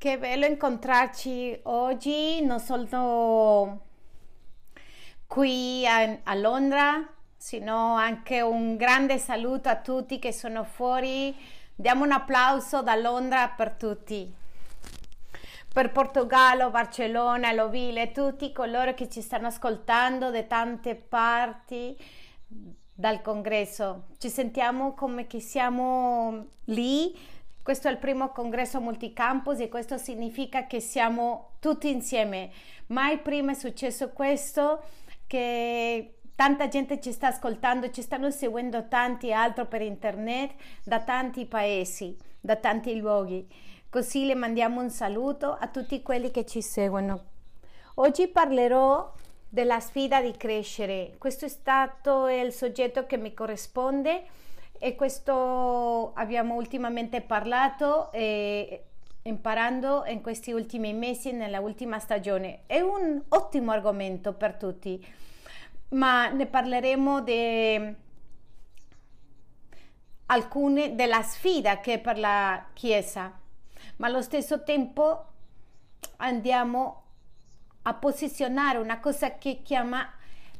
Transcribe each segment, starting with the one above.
che bello incontrarci oggi, non solo qui a, a Londra, sino anche un grande saluto a tutti che sono fuori. Diamo un applauso da Londra per tutti. Per Portogallo, Barcellona, Lovile, tutti coloro che ci stanno ascoltando da tante parti dal congresso. Ci sentiamo come che siamo lì questo è il primo congresso multicampus e questo significa che siamo tutti insieme. Mai prima è successo questo che tanta gente ci sta ascoltando, ci stanno seguendo tanti altri per internet da tanti paesi, da tanti luoghi. Così le mandiamo un saluto a tutti quelli che ci seguono. Oggi parlerò della sfida di crescere. Questo è stato il soggetto che mi corrisponde e questo abbiamo ultimamente parlato e imparando in questi ultimi mesi, nella ultima stagione. È un ottimo argomento per tutti, ma ne parleremo di alcune della sfida che è per la Chiesa, ma allo stesso tempo andiamo a posizionare una cosa che chiama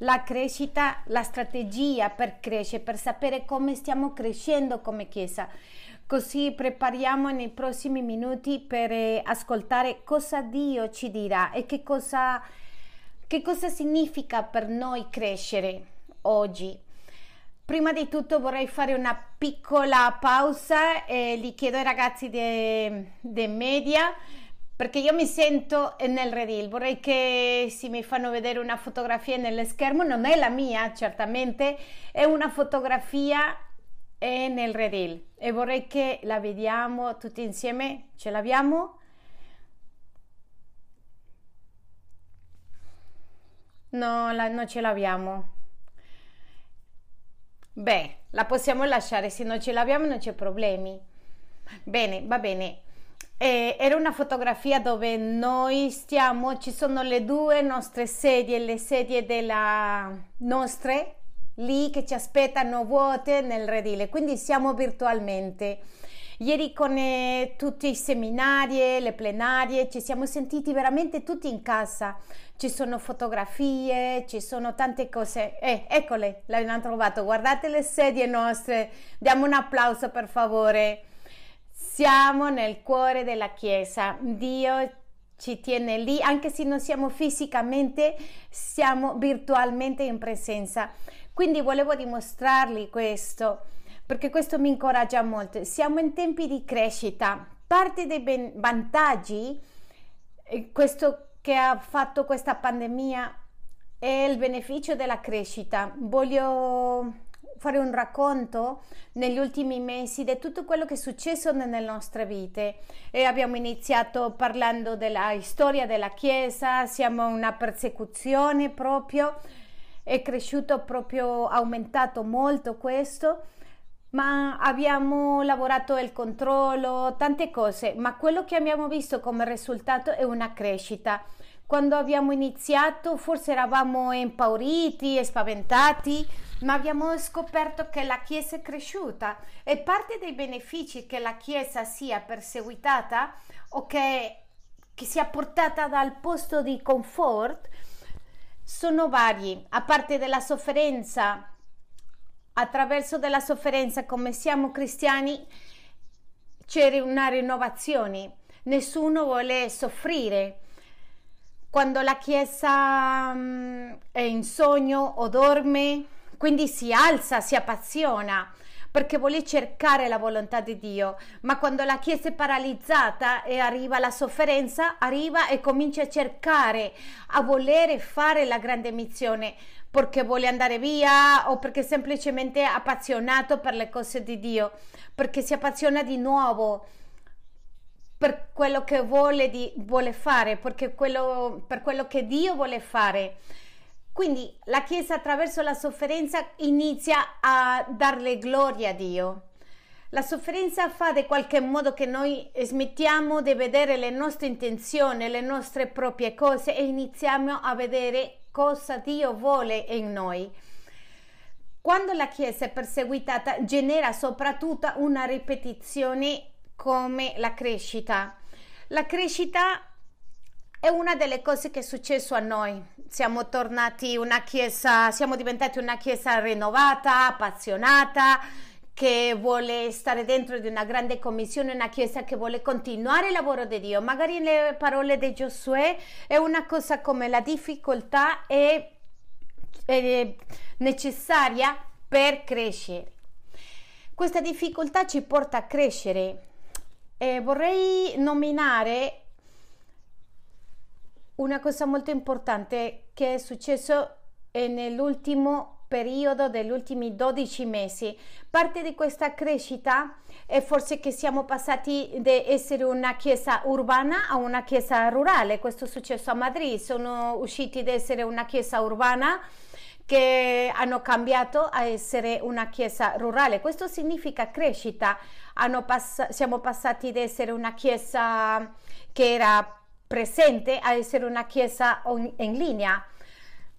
la crescita, la strategia per crescere, per sapere come stiamo crescendo come Chiesa. Così prepariamo nei prossimi minuti per eh, ascoltare cosa Dio ci dirà e che cosa, che cosa significa per noi crescere oggi. Prima di tutto vorrei fare una piccola pausa e gli chiedo ai ragazzi di media perché io mi sento nel redil, vorrei che si mi fanno vedere una fotografia nello schermo, non è la mia certamente, è una fotografia nel redil e vorrei che la vediamo tutti insieme, ce l'abbiamo? No, la, non ce l'abbiamo. Beh, la possiamo lasciare, se non ce l'abbiamo non c'è problemi. Bene, va bene. Eh, era una fotografia dove noi stiamo, ci sono le due nostre sedie, le sedie della nostre lì che ci aspettano vuote nel redile, quindi siamo virtualmente. Ieri con eh, tutti i seminari, le plenarie, ci siamo sentiti veramente tutti in casa. Ci sono fotografie, ci sono tante cose. Eh, eccole, l'abbiamo trovato. Guardate le sedie nostre. Diamo un applauso per favore. Siamo nel cuore della Chiesa, Dio ci tiene lì, anche se non siamo fisicamente, siamo virtualmente in presenza. Quindi volevo dimostrarvi questo, perché questo mi incoraggia molto. Siamo in tempi di crescita. Parte dei vantaggi, eh, questo che ha fatto questa pandemia, è il beneficio della crescita. Voglio fare un racconto negli ultimi mesi di tutto quello che è successo nelle nostre vite e abbiamo iniziato parlando della storia della Chiesa, siamo una persecuzione proprio, è cresciuto proprio, aumentato molto questo, ma abbiamo lavorato il controllo, tante cose, ma quello che abbiamo visto come risultato è una crescita. Quando abbiamo iniziato forse eravamo impauriti e spaventati, ma abbiamo scoperto che la Chiesa è cresciuta e parte dei benefici che la Chiesa sia perseguitata o che, che sia portata dal posto di comfort sono vari, a parte della sofferenza, attraverso della sofferenza come siamo cristiani c'è una rinnovazione, nessuno vuole soffrire. Quando la Chiesa um, è in sogno o dorme, quindi si alza, si appassiona perché vuole cercare la volontà di Dio, ma quando la Chiesa è paralizzata e arriva la sofferenza, arriva e comincia a cercare, a volere fare la grande missione perché vuole andare via o perché semplicemente è appassionato per le cose di Dio, perché si appassiona di nuovo per quello che vuole, di, vuole fare, quello, per quello che Dio vuole fare. Quindi la Chiesa attraverso la sofferenza inizia a darle gloria a Dio. La sofferenza fa di qualche modo che noi smettiamo di vedere le nostre intenzioni, le nostre proprie cose e iniziamo a vedere cosa Dio vuole in noi. Quando la Chiesa è perseguitata genera soprattutto una ripetizione come la crescita. La crescita è una delle cose che è successo a noi. Siamo tornati una chiesa, siamo diventati una chiesa rinnovata, appassionata, che vuole stare dentro di una grande commissione, una chiesa che vuole continuare il lavoro di Dio. Magari le parole di Giosuè è una cosa come la difficoltà è, è necessaria per crescere. Questa difficoltà ci porta a crescere. E vorrei nominare una cosa molto importante che è successo nell'ultimo periodo degli ultimi 12 mesi. Parte di questa crescita è forse che siamo passati da essere una chiesa urbana a una chiesa rurale. Questo è successo a Madrid, sono usciti da essere una chiesa urbana che hanno cambiato a essere una chiesa rurale. Questo significa crescita. Pass- siamo passati da essere una chiesa che era presente a essere una chiesa on- in linea.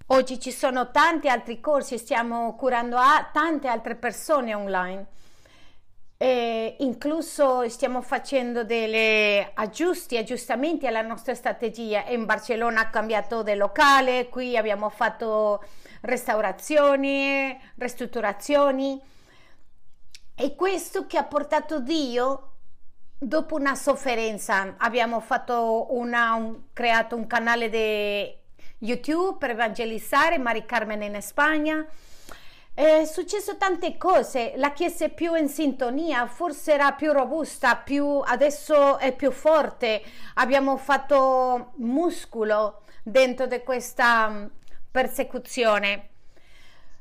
Oggi ci sono tanti altri corsi, stiamo curando a tante altre persone online. E incluso stiamo facendo degli aggiusti, aggiustamenti alla nostra strategia. In Barcellona ha cambiato di locale, qui abbiamo fatto restaurazioni, ristrutturazioni. E questo che ha portato Dio dopo una sofferenza. Abbiamo una, un, creato un canale di YouTube per evangelizzare Mari Carmen in Spagna. È successo tante cose, la chiesa è più in sintonia, forse era più robusta, più, adesso è più forte, abbiamo fatto muscolo dentro di questa mm, persecuzione.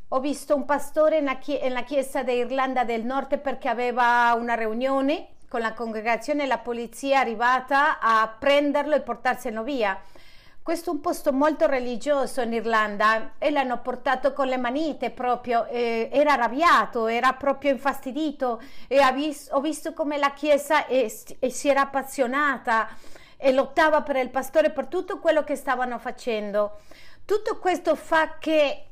Ho visto un pastore nella chiesa d'Irlanda del Nord perché aveva una riunione con la congregazione e la polizia arrivata a prenderlo e portarselo via. Questo è un posto molto religioso in Irlanda e l'hanno portato con le manite proprio, eh, era arrabbiato, era proprio infastidito e vis- ho visto come la chiesa è, è, si era appassionata e lottava per il pastore per tutto quello che stavano facendo. Tutto questo fa che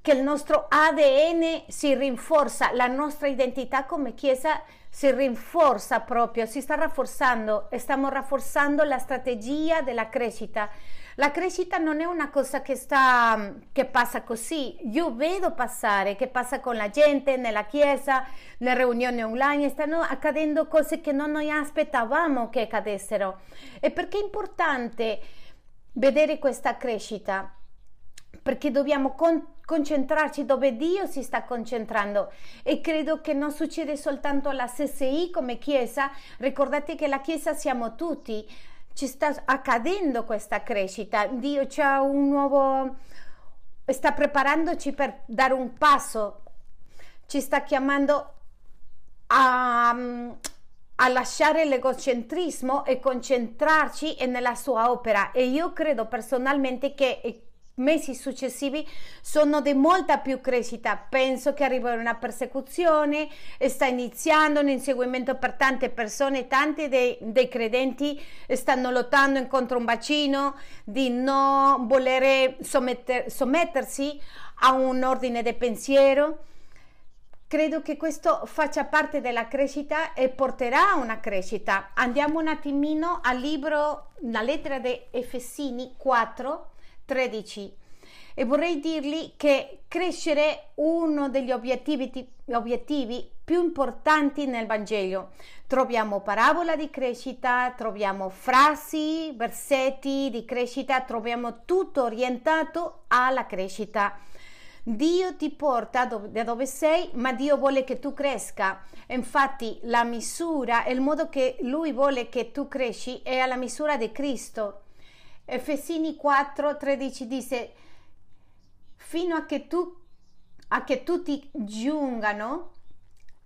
che il nostro ADN si rinforza, la nostra identità come Chiesa si rinforza proprio, si sta rafforzando stiamo rafforzando la strategia della crescita. La crescita non è una cosa che, sta, che passa così, io vedo passare, che passa con la gente nella chiesa, nelle riunioni online, stanno accadendo cose che non noi aspettavamo che accadessero. E perché è importante vedere questa crescita? Perché dobbiamo con- concentrarci dove Dio si sta concentrando. E credo che non succede soltanto alla SSI come Chiesa, ricordate che la Chiesa siamo tutti, ci sta accadendo questa crescita, Dio c'ha un nuovo, sta preparandoci per dare un passo, ci sta chiamando a, a lasciare l'egocentrismo e concentrarci nella sua opera. E io credo personalmente che mesi successivi sono di molta più crescita. Penso che arriverà una persecuzione, sta iniziando un inseguimento per tante persone, tanti dei, dei credenti stanno lottando contro un bacino di non volere sommetter, sommettersi a un ordine di pensiero. Credo che questo faccia parte della crescita e porterà a una crescita. Andiamo un attimino al libro, la lettera di Efesini 4, 13 e vorrei dirgli che crescere è uno degli obiettivi, obiettivi più importanti nel Vangelo. Troviamo parabola di crescita, troviamo frasi, versetti di crescita, troviamo tutto orientato alla crescita. Dio ti porta da dove sei, ma Dio vuole che tu cresca. Infatti la misura, il modo che Lui vuole che tu cresci è alla misura di Cristo. Efesini 4, 13 dice, fino a che, tu, a che tutti giungano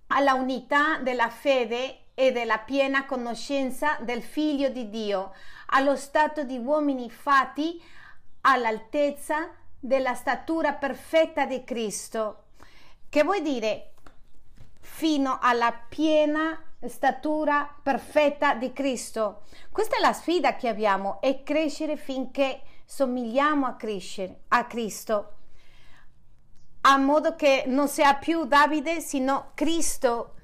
alla unità della fede e della piena conoscenza del Figlio di Dio, allo stato di uomini fatti all'altezza della statura perfetta di Cristo. Che vuol dire fino alla piena statura perfetta di Cristo. Questa è la sfida che abbiamo, è crescere finché somigliamo a, crescere, a Cristo, a modo che non sia più Davide, sino Cristo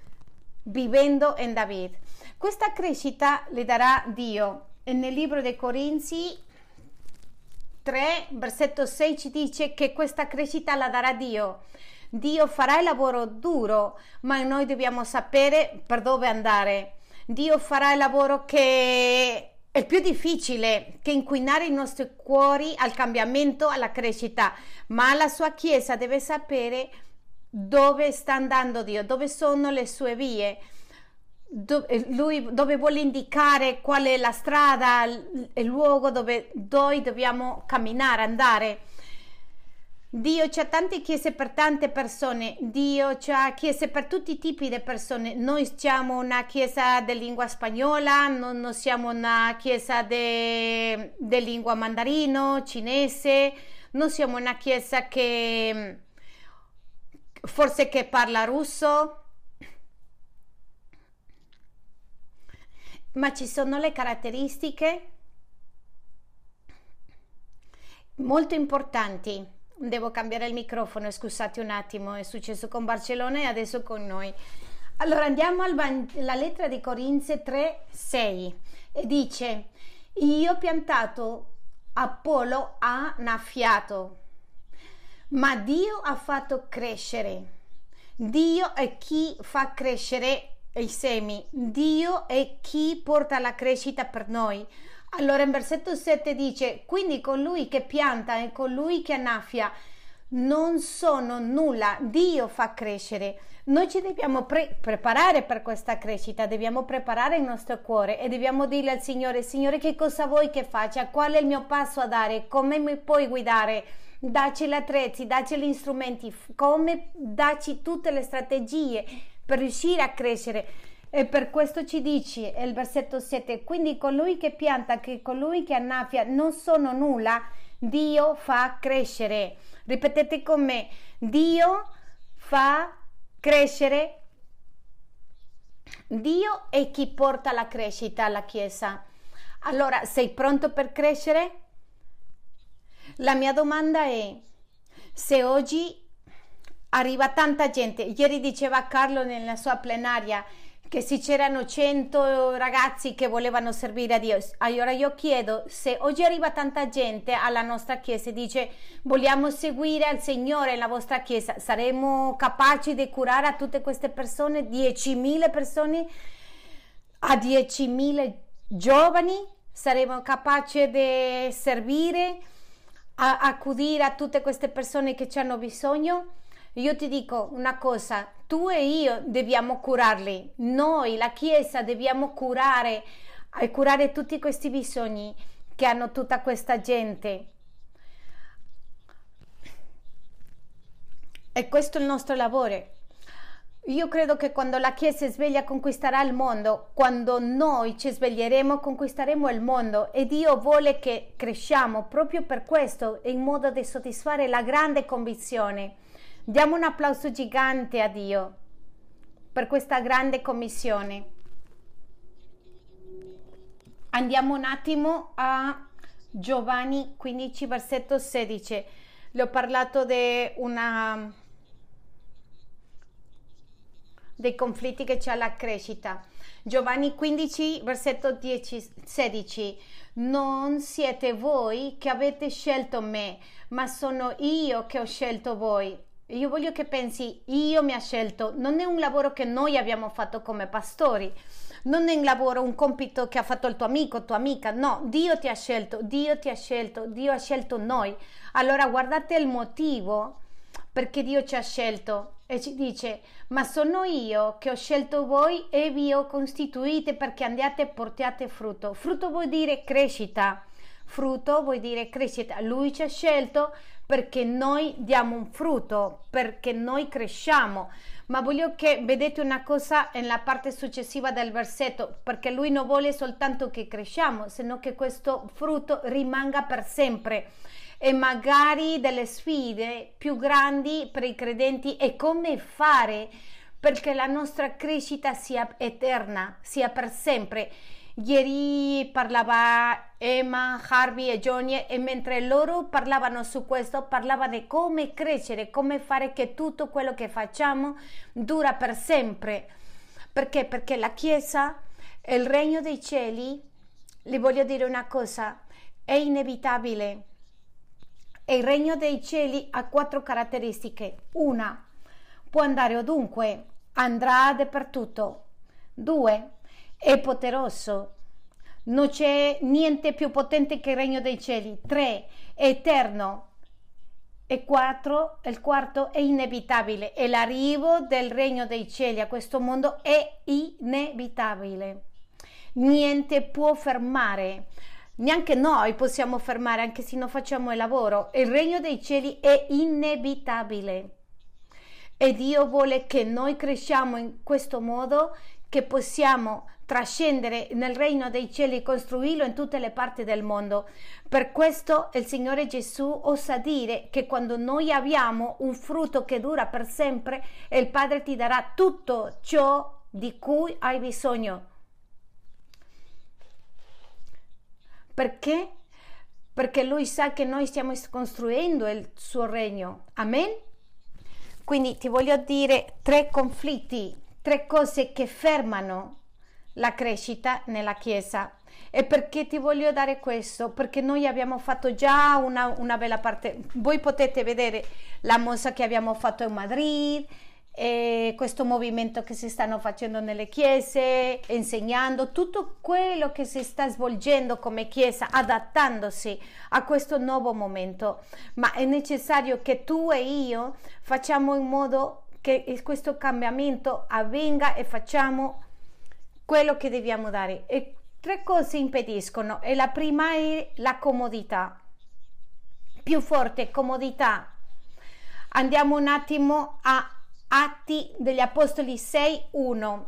vivendo in David. Questa crescita le darà Dio. E nel libro dei Corinzi 3, versetto 6 ci dice che questa crescita la darà Dio. Dio farà il lavoro duro, ma noi dobbiamo sapere per dove andare. Dio farà il lavoro che è più difficile che inquinare i nostri cuori al cambiamento, alla crescita, ma la sua Chiesa deve sapere dove sta andando Dio, dove sono le sue vie, dove, lui, dove vuole indicare qual è la strada, il, il luogo dove noi dobbiamo camminare, andare. Dio c'ha tante chiese per tante persone, Dio c'ha chiese per tutti i tipi di persone. Noi siamo una chiesa di lingua spagnola, non, non siamo una chiesa di lingua mandarino, cinese, non siamo una chiesa che forse che parla russo. Ma ci sono le caratteristiche molto importanti Devo cambiare il microfono, scusate un attimo, è successo con Barcellona e adesso con noi. Allora andiamo alla lettera di Corinzi 3, 6 e dice, io ho piantato, Apollo ha naffiato, ma Dio ha fatto crescere. Dio è chi fa crescere i semi, Dio è chi porta la crescita per noi. Allora in versetto 7 dice, quindi colui che pianta e colui che annaffia non sono nulla, Dio fa crescere. Noi ci dobbiamo pre- preparare per questa crescita, dobbiamo preparare il nostro cuore e dobbiamo dire al Signore, Signore che cosa vuoi che faccia, qual è il mio passo a dare, come mi puoi guidare, dacci gli attrezzi, dacci gli strumenti, come dacci tutte le strategie per riuscire a crescere. E per questo ci dice il versetto 7, quindi colui che pianta, che colui che annaffia non sono nulla, Dio fa crescere. Ripetete con me, Dio fa crescere. Dio è chi porta la crescita alla Chiesa. Allora, sei pronto per crescere? La mia domanda è, se oggi arriva tanta gente, ieri diceva Carlo nella sua plenaria, che se c'erano 100 ragazzi che volevano servire a Dio. Allora io chiedo se oggi arriva tanta gente alla nostra chiesa e dice vogliamo seguire al Signore nella vostra chiesa, saremo capaci di curare a tutte queste persone, 10.000 persone, a 10.000 giovani, saremo capaci di servire, a accudire a tutte queste persone che ci hanno bisogno? Io ti dico una cosa, tu e io dobbiamo curarli, noi, la Chiesa, dobbiamo curare, e curare tutti questi bisogni che hanno tutta questa gente. E questo è il nostro lavoro. Io credo che quando la Chiesa sveglia conquisterà il mondo, quando noi ci sveglieremo conquisteremo il mondo e Dio vuole che cresciamo proprio per questo, in modo da soddisfare la grande convinzione Diamo un applauso gigante a Dio per questa grande commissione. Andiamo un attimo a Giovanni 15, versetto 16. Le ho parlato di una dei conflitti che c'è alla crescita. Giovanni 15, versetto 10, 16. Non siete voi che avete scelto me, ma sono io che ho scelto voi io voglio che pensi, io mi ha scelto, non è un lavoro che noi abbiamo fatto come pastori, non è un lavoro, un compito che ha fatto il tuo amico, tua amica, no, Dio ti ha scelto, Dio ti ha scelto, Dio ha scelto noi. Allora guardate il motivo perché Dio ci ha scelto e ci dice, ma sono io che ho scelto voi e vi ho costituite perché andiate e portiate frutto. Frutto vuol dire crescita, frutto vuol dire crescita. Lui ci ha scelto perché noi diamo un frutto, perché noi cresciamo. Ma voglio che vedete una cosa nella parte successiva del versetto, perché lui non vuole soltanto che cresciamo, sino che questo frutto rimanga per sempre. E magari delle sfide più grandi per i credenti è come fare perché la nostra crescita sia eterna, sia per sempre Ieri parlava Emma, Harvey e Johnny e mentre loro parlavano su questo, parlavano di come crescere, come fare che tutto quello che facciamo dura per sempre. Perché? Perché la Chiesa Il regno dei cieli, vi voglio dire una cosa, è inevitabile. Il regno dei cieli ha quattro caratteristiche. Una, può andare ovunque, andrà dappertutto. Due, è poderoso. Non c'è niente più potente che il regno dei cieli. Tre, è eterno. E quattro, il quarto è inevitabile. E l'arrivo del regno dei cieli a questo mondo è inevitabile. Niente può fermare. Neanche noi possiamo fermare, anche se non facciamo il lavoro. Il regno dei cieli è inevitabile. E Dio vuole che noi cresciamo in questo modo che possiamo trascendere nel regno dei cieli e costruirlo in tutte le parti del mondo. Per questo il Signore Gesù osa dire che quando noi abbiamo un frutto che dura per sempre, il Padre ti darà tutto ciò di cui hai bisogno. Perché? Perché Lui sa che noi stiamo costruendo il suo regno. Amen? Quindi ti voglio dire tre conflitti, tre cose che fermano la crescita nella Chiesa. E perché ti voglio dare questo? Perché noi abbiamo fatto già una, una bella parte. Voi potete vedere la mossa che abbiamo fatto in Madrid, questo movimento che si stanno facendo nelle chiese, insegnando tutto quello che si sta svolgendo come chiesa, adattandosi a questo nuovo momento. Ma è necessario che tu e io facciamo in modo che questo cambiamento avvenga e facciamo quello che dobbiamo dare. E tre cose impediscono e la prima è la comodità. Più forte comodità. Andiamo un attimo a Atti degli Apostoli 6.1.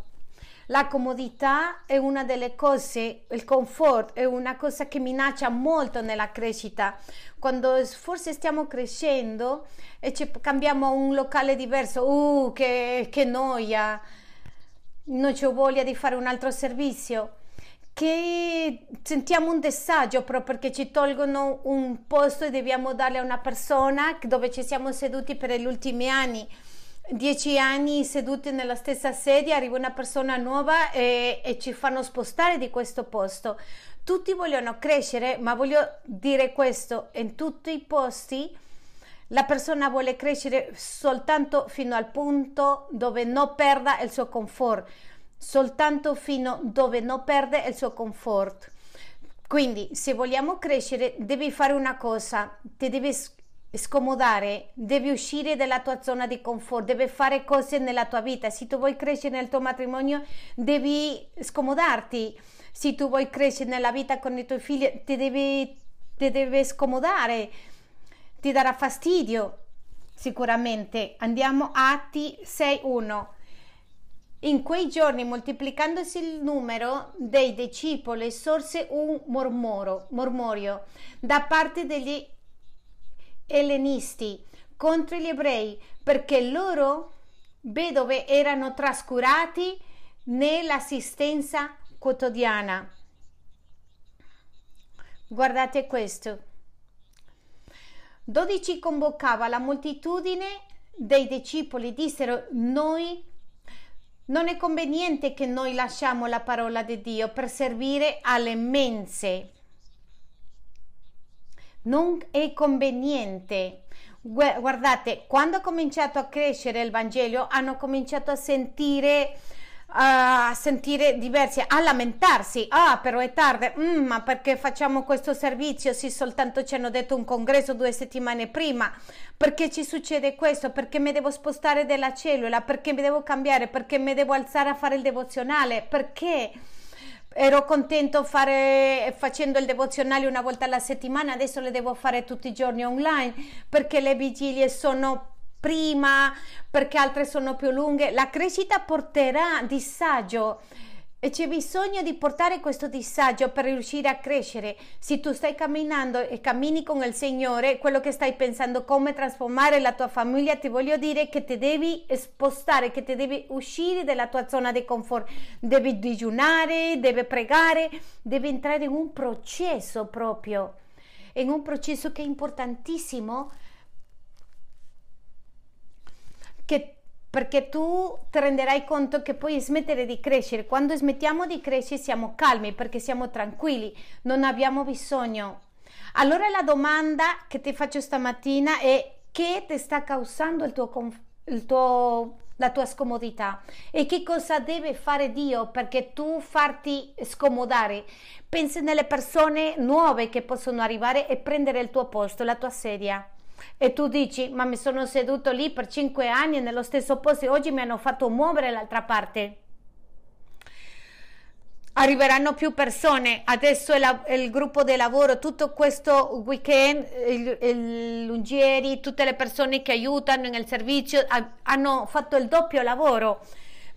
La comodità è una delle cose, il comfort è una cosa che minaccia molto nella crescita. Quando forse stiamo crescendo e ci cambiamo a un locale diverso, uh, che, che noia, non c'ho voglia di fare un altro servizio che sentiamo un disagio proprio perché ci tolgono un posto e dobbiamo darle a una persona dove ci siamo seduti per gli ultimi anni dieci anni seduti nella stessa sedia, arriva una persona nuova e, e, ci fanno spostare di questo posto. Tutti vogliono crescere, ma voglio dire questo, in tutti i posti la persona vuole crescere soltanto fino al punto dove non perda il suo comfort, soltanto fino dove non perde il suo comfort. Quindi, se vogliamo crescere, devi fare una cosa, ti devi scomodare, devi uscire dalla tua zona di comfort, devi fare cose nella tua vita. Se tu vuoi crescere nel tuo matrimonio, devi scomodarti. Se tu vuoi crescere nella vita con i tuoi figli, ti devi, ti devi scomodare, ti darà fastidio. Sicuramente. Andiamo a Atti 6.1. In quei giorni, moltiplicandosi il numero dei discepoli, sorse un mormoro, mormorio da parte degli ellenisti contro gli ebrei perché loro vedove erano trascurati nell'assistenza quotidiana. Guardate questo. 12 convocava la moltitudine dei discepoli, dissero noi non è conveniente che noi lasciamo la parola di Dio per servire alle mense non è conveniente. Guardate, quando ha cominciato a crescere il Vangelo, hanno cominciato a sentire a sentire diversi, a lamentarsi. Ah, però è tardi. Mm, ma perché facciamo questo servizio? Sì, soltanto ci hanno detto un congresso due settimane prima. Perché ci succede questo? Perché mi devo spostare della cellula? Perché mi devo cambiare? Perché mi devo alzare a fare il devozionale? Perché? ero contento fare, facendo il devozionale una volta alla settimana, adesso le devo fare tutti i giorni online perché le vigilie sono prima, perché altre sono più lunghe. La crescita porterà disagio e c'è bisogno di portare questo disagio per riuscire a crescere. Se tu stai camminando e cammini con il Signore, quello che stai pensando come trasformare la tua famiglia, ti voglio dire che ti devi spostare, che ti devi uscire dalla tua zona di comfort. Devi digiunare, devi pregare, devi entrare in un processo proprio, in un processo che è importantissimo, che perché tu ti renderai conto che puoi smettere di crescere. Quando smettiamo di crescere siamo calmi perché siamo tranquilli, non abbiamo bisogno. Allora la domanda che ti faccio stamattina è che ti sta causando il tuo, il tuo, la tua scomodità e che cosa deve fare Dio perché tu farti scomodare. Pensi nelle persone nuove che possono arrivare e prendere il tuo posto, la tua sedia. E tu dici, ma mi sono seduto lì per cinque anni nello stesso posto e oggi mi hanno fatto muovere l'altra parte. Arriveranno più persone, adesso è, la, è il gruppo di lavoro, tutto questo weekend, il, il Lungieri, tutte le persone che aiutano nel servizio hanno fatto il doppio lavoro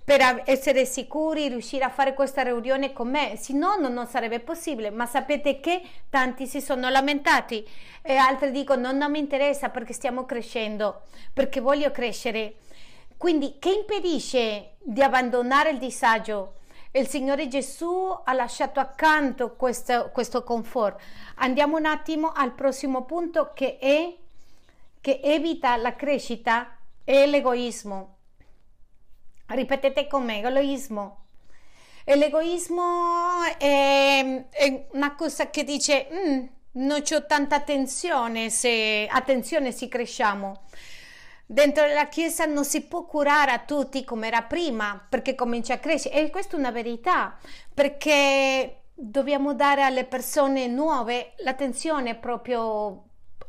per essere sicuri, riuscire a fare questa riunione con me, se no non sarebbe possibile, ma sapete che tanti si sono lamentati e altri dicono non, mi interessa perché stiamo crescendo, perché voglio crescere. Quindi che impedisce di abbandonare il disagio? Il Signore Gesù ha lasciato accanto questo, questo comfort. Andiamo un attimo al prossimo punto che è che evita la crescita e l'egoismo. Ripetete con me, egoismo. L'egoismo è, è una cosa che dice mm, non c'ho tanta attenzione se, attenzione se cresciamo. Dentro la Chiesa non si può curare a tutti come era prima perché comincia a crescere e questa è una verità perché dobbiamo dare alle persone nuove l'attenzione proprio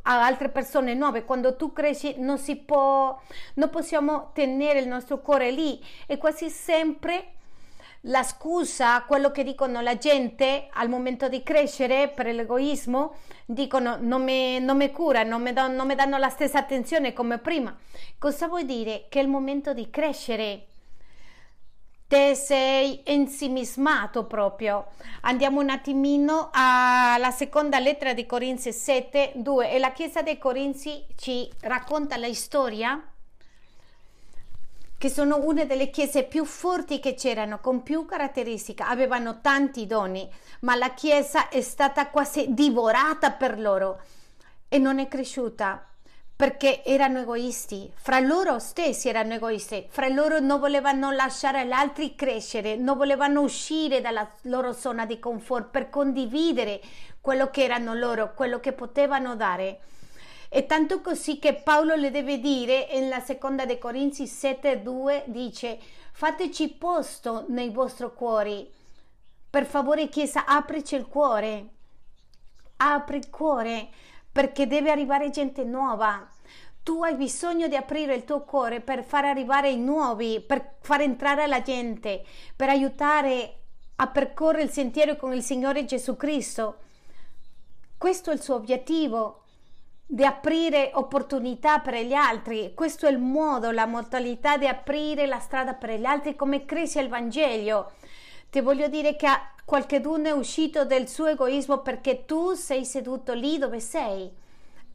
a altre persone nuove. Quando tu cresci non si può, non possiamo tenere il nostro cuore lì e quasi sempre la scusa, quello che dicono la gente al momento di crescere per l'egoismo, dicono non mi, non mi cura, non mi, do, non mi danno la stessa attenzione come prima. Cosa vuol dire? Che è il momento di crescere te sei ensimismato proprio. Andiamo un attimino alla seconda lettera di Corinzi 7, 2 e la Chiesa dei Corinzi ci racconta la storia? Che sono una delle chiese più forti che c'erano, con più caratteristiche, avevano tanti doni, ma la chiesa è stata quasi divorata per loro. E non è cresciuta perché erano egoisti, fra loro stessi erano egoisti, fra loro non volevano lasciare gli altri crescere, non volevano uscire dalla loro zona di comfort per condividere quello che erano loro, quello che potevano dare. E tanto così che Paolo le deve dire nella seconda dei Corinzi 7:2 dice: Fateci posto nei vostri cuori. Per favore, Chiesa, aprici il cuore. Apri il cuore perché deve arrivare gente nuova. Tu hai bisogno di aprire il tuo cuore per far arrivare i nuovi, per far entrare la gente, per aiutare a percorrere il sentiero con il Signore Gesù Cristo. Questo è il suo obiettivo, di aprire opportunità per gli altri. Questo è il modo, la modalità di aprire la strada per gli altri, come cresce il Vangelo. Ti voglio dire che qualcheduno è uscito del suo egoismo perché tu sei seduto lì dove sei.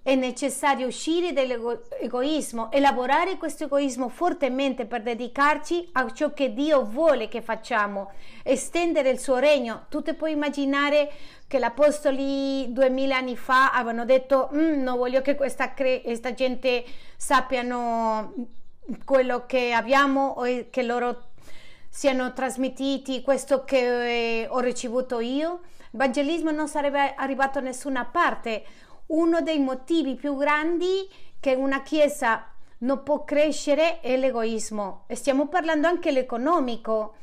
È necessario uscire dall'egoismo e lavorare questo egoismo fortemente per dedicarci a ciò che Dio vuole che facciamo, estendere il suo regno. Tu ti puoi immaginare che gli apostoli duemila anni fa avevano detto mm, non voglio che questa, questa gente sappiano quello che abbiamo o che loro siano trasmettiti questo che eh, ho ricevuto io, il Vangelismo non sarebbe arrivato a nessuna parte. Uno dei motivi più grandi che una Chiesa non può crescere è l'egoismo. E stiamo parlando anche dell'economico,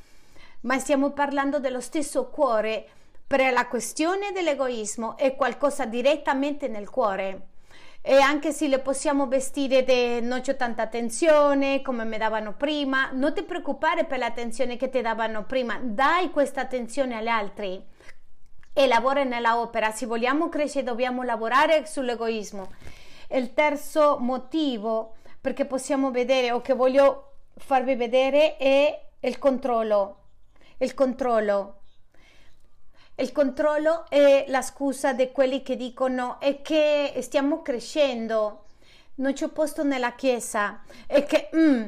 ma stiamo parlando dello stesso cuore. Per la questione dell'egoismo è qualcosa direttamente nel cuore e anche se le possiamo vestire di non c'è tanta attenzione come mi davano prima, non ti preoccupare per l'attenzione che ti davano prima, dai questa attenzione agli altri e lavora nella opera. Se vogliamo crescere dobbiamo lavorare sull'egoismo. Il terzo motivo perché possiamo vedere o che voglio farvi vedere è il controllo. Il controllo. Il controllo è la scusa di quelli che dicono è che stiamo crescendo, non c'è posto nella chiesa, è che mm,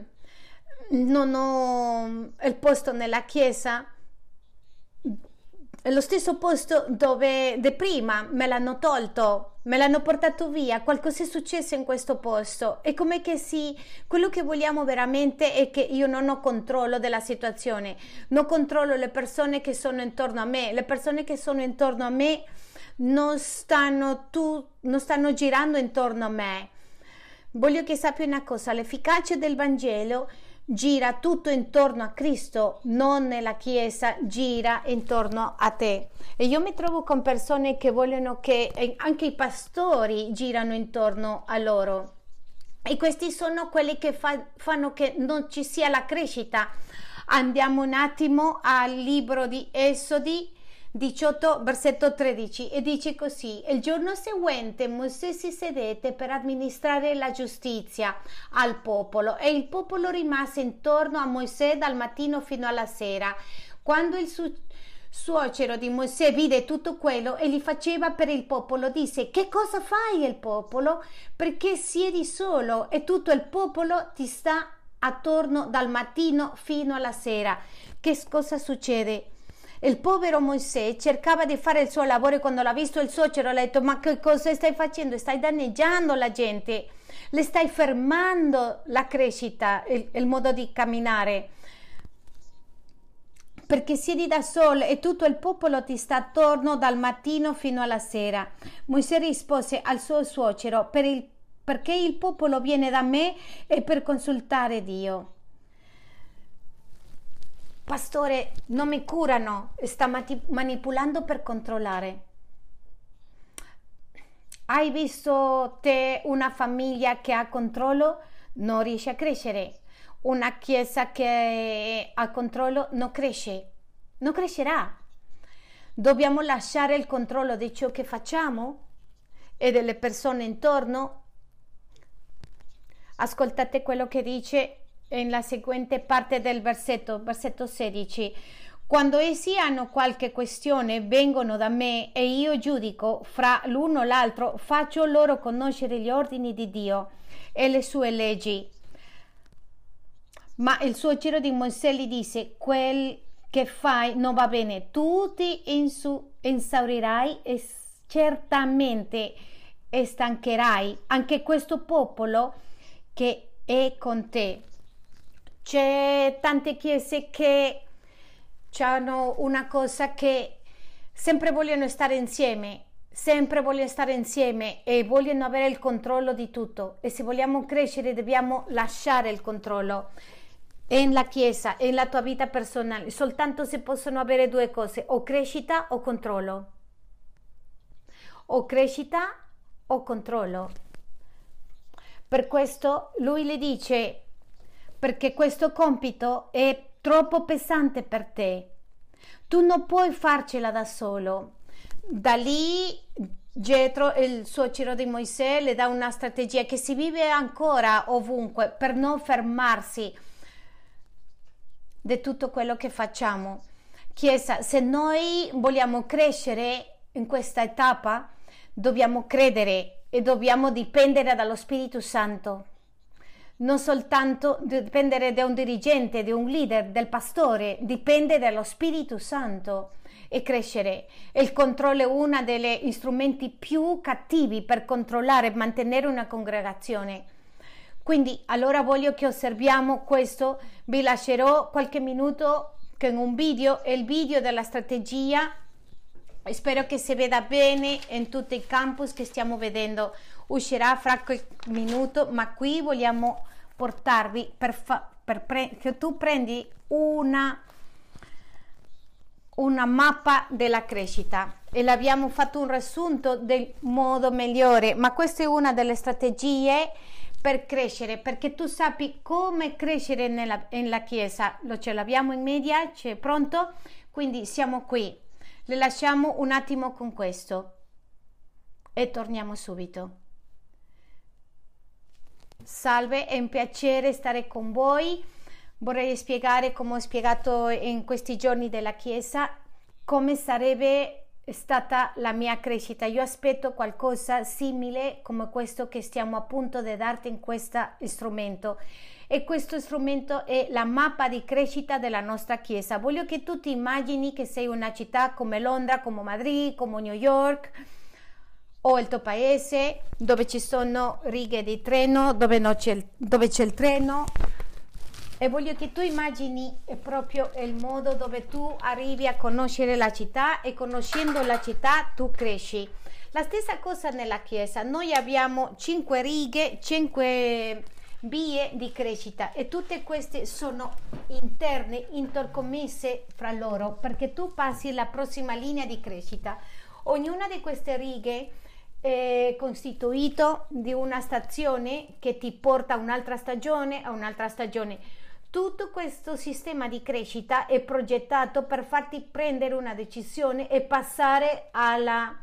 non ho il posto nella chiesa. È lo stesso posto dove prima me l'hanno tolto, me l'hanno portato via, qualcosa è successo in questo posto. E come che sì, quello che vogliamo veramente è che io non ho controllo della situazione, non controllo le persone che sono intorno a me, le persone che sono intorno a me non stanno, tu, non stanno girando intorno a me. Voglio che sappia una cosa, l'efficacia del Vangelo gira tutto intorno a Cristo, non nella Chiesa, gira intorno a te. E io mi trovo con persone che vogliono che anche i pastori girano intorno a loro. E questi sono quelli che fa, fanno che non ci sia la crescita. Andiamo un attimo al libro di Esodi 18, versetto 13, e dice così: Il giorno seguente Mosè si sedette per amministrare la giustizia al popolo e il popolo rimase intorno a Mosè dal mattino fino alla sera. Quando il su- suocero di Mosè vide tutto quello e gli faceva per il popolo, disse: Che cosa fai il popolo? Perché siedi solo e tutto il popolo ti sta attorno dal mattino fino alla sera. Che cosa succede? Il povero Mosè cercava di fare il suo lavoro e quando l'ha visto il suocero ha detto ma che cosa stai facendo? Stai danneggiando la gente, le stai fermando la crescita, il, il modo di camminare. Perché siedi da solo e tutto il popolo ti sta attorno dal mattino fino alla sera. Mosè rispose al suo suocero per il, perché il popolo viene da me e per consultare Dio. Pastore, non mi curano, sta manipolando per controllare. Hai visto te una famiglia che ha controllo? Non riesce a crescere. Una chiesa che ha controllo non cresce, non crescerà. Dobbiamo lasciare il controllo di ciò che facciamo e delle persone intorno. Ascoltate quello che dice nella seguente parte del versetto, versetto 16. Quando essi hanno qualche questione, vengono da me e io giudico fra l'uno e l'altro, faccio loro conoscere gli ordini di Dio e le sue leggi. Ma il suocero di Mosè gli disse: Quel che fai non va bene, tu ti insaurirai e certamente stancherai anche questo popolo che è con te. C'è tante chiese che hanno una cosa che sempre vogliono stare insieme, sempre vogliono stare insieme e vogliono avere il controllo di tutto. E se vogliamo crescere dobbiamo lasciare il controllo nella chiesa e nella tua vita personale. Soltanto se possono avere due cose o crescita o controllo. O crescita o controllo. Per questo lui le dice perché questo compito è troppo pesante per te. Tu non puoi farcela da solo. Da lì Getro, il suocero di Mosè, le dà una strategia che si vive ancora ovunque per non fermarsi di tutto quello che facciamo. Chiesa, se noi vogliamo crescere in questa etapa, dobbiamo credere e dobbiamo dipendere dallo Spirito Santo non soltanto dipendere da un dirigente, da un leader, del pastore, dipende dallo Spirito Santo e crescere. Il controllo è uno degli strumenti più cattivi per controllare e mantenere una congregazione. Quindi allora voglio che osserviamo questo, vi lascerò qualche minuto con un video, il video della strategia spero che si veda bene in tutti i campus che stiamo vedendo uscirà fra qualche minuto ma qui vogliamo portarvi per, fa, per pre, che tu prendi una una mappa della crescita. E l'abbiamo fatto un riassunto del modo migliore ma questa è una delle strategie per crescere perché tu sappi come crescere nella, nella chiesa. Lo ce l'abbiamo in media c'è pronto? Quindi siamo qui. Le lasciamo un attimo con questo. E torniamo subito. Salve, è un piacere stare con voi. Vorrei spiegare, come ho spiegato in questi giorni della Chiesa, come sarebbe stata la mia crescita. Io aspetto qualcosa simile come questo che stiamo appunto di darti in questo strumento. E questo strumento è la mappa di crescita della nostra chiesa. Voglio che tu ti immagini che sei una città come Londra, come Madrid, come New York o il tuo paese dove ci sono righe di treno, dove, c'è, il, dove c'è il treno, e voglio che tu immagini proprio il modo dove tu arrivi a conoscere la città e conoscendo la città tu cresci. La stessa cosa nella Chiesa, noi abbiamo cinque righe, cinque vie di crescita e tutte queste sono interne, interconnesse fra loro perché tu passi la prossima linea di crescita. Ognuna di queste righe è costituito di una stazione che ti porta a un'altra stagione, a un'altra stagione tutto questo sistema di crescita è progettato per farti prendere una decisione e passare alla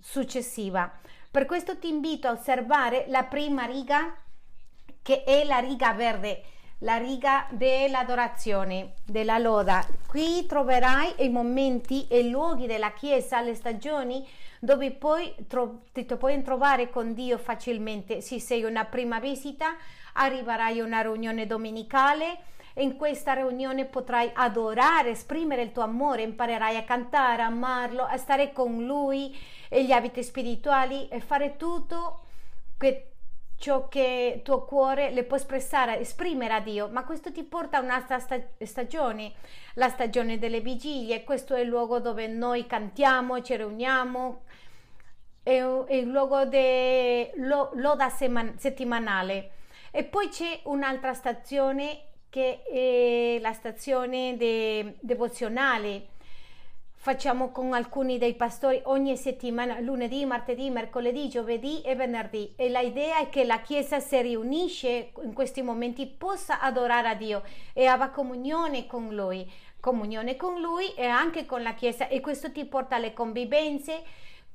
successiva. Per questo ti invito a osservare la prima riga che è la riga verde, la riga dell'adorazione, della loda. Qui troverai i momenti e i luoghi della Chiesa, le stagioni dove poi tro- ti puoi trovare con Dio facilmente. Se sei una prima visita, arriverai a una riunione domenicale. In questa riunione potrai adorare, esprimere il tuo amore, imparerai a cantare, amarlo, a stare con lui e gli abiti spirituali e fare tutto che ciò che tuo cuore le può espressare, esprimere a Dio, ma questo ti porta a un'altra stagione, la stagione delle vigilie, questo è il luogo dove noi cantiamo, ci riuniamo, è, il luogo di loda settimanale e poi c'è un'altra stazione che è la stazione de- devozionale. Facciamo con alcuni dei pastori ogni settimana, lunedì, martedì, mercoledì, giovedì e venerdì. E la idea è che la Chiesa si riunisce in questi momenti, possa adorare a Dio e abbia comunione con Lui. Comunione con Lui e anche con la Chiesa. E questo ti porta alle convivenze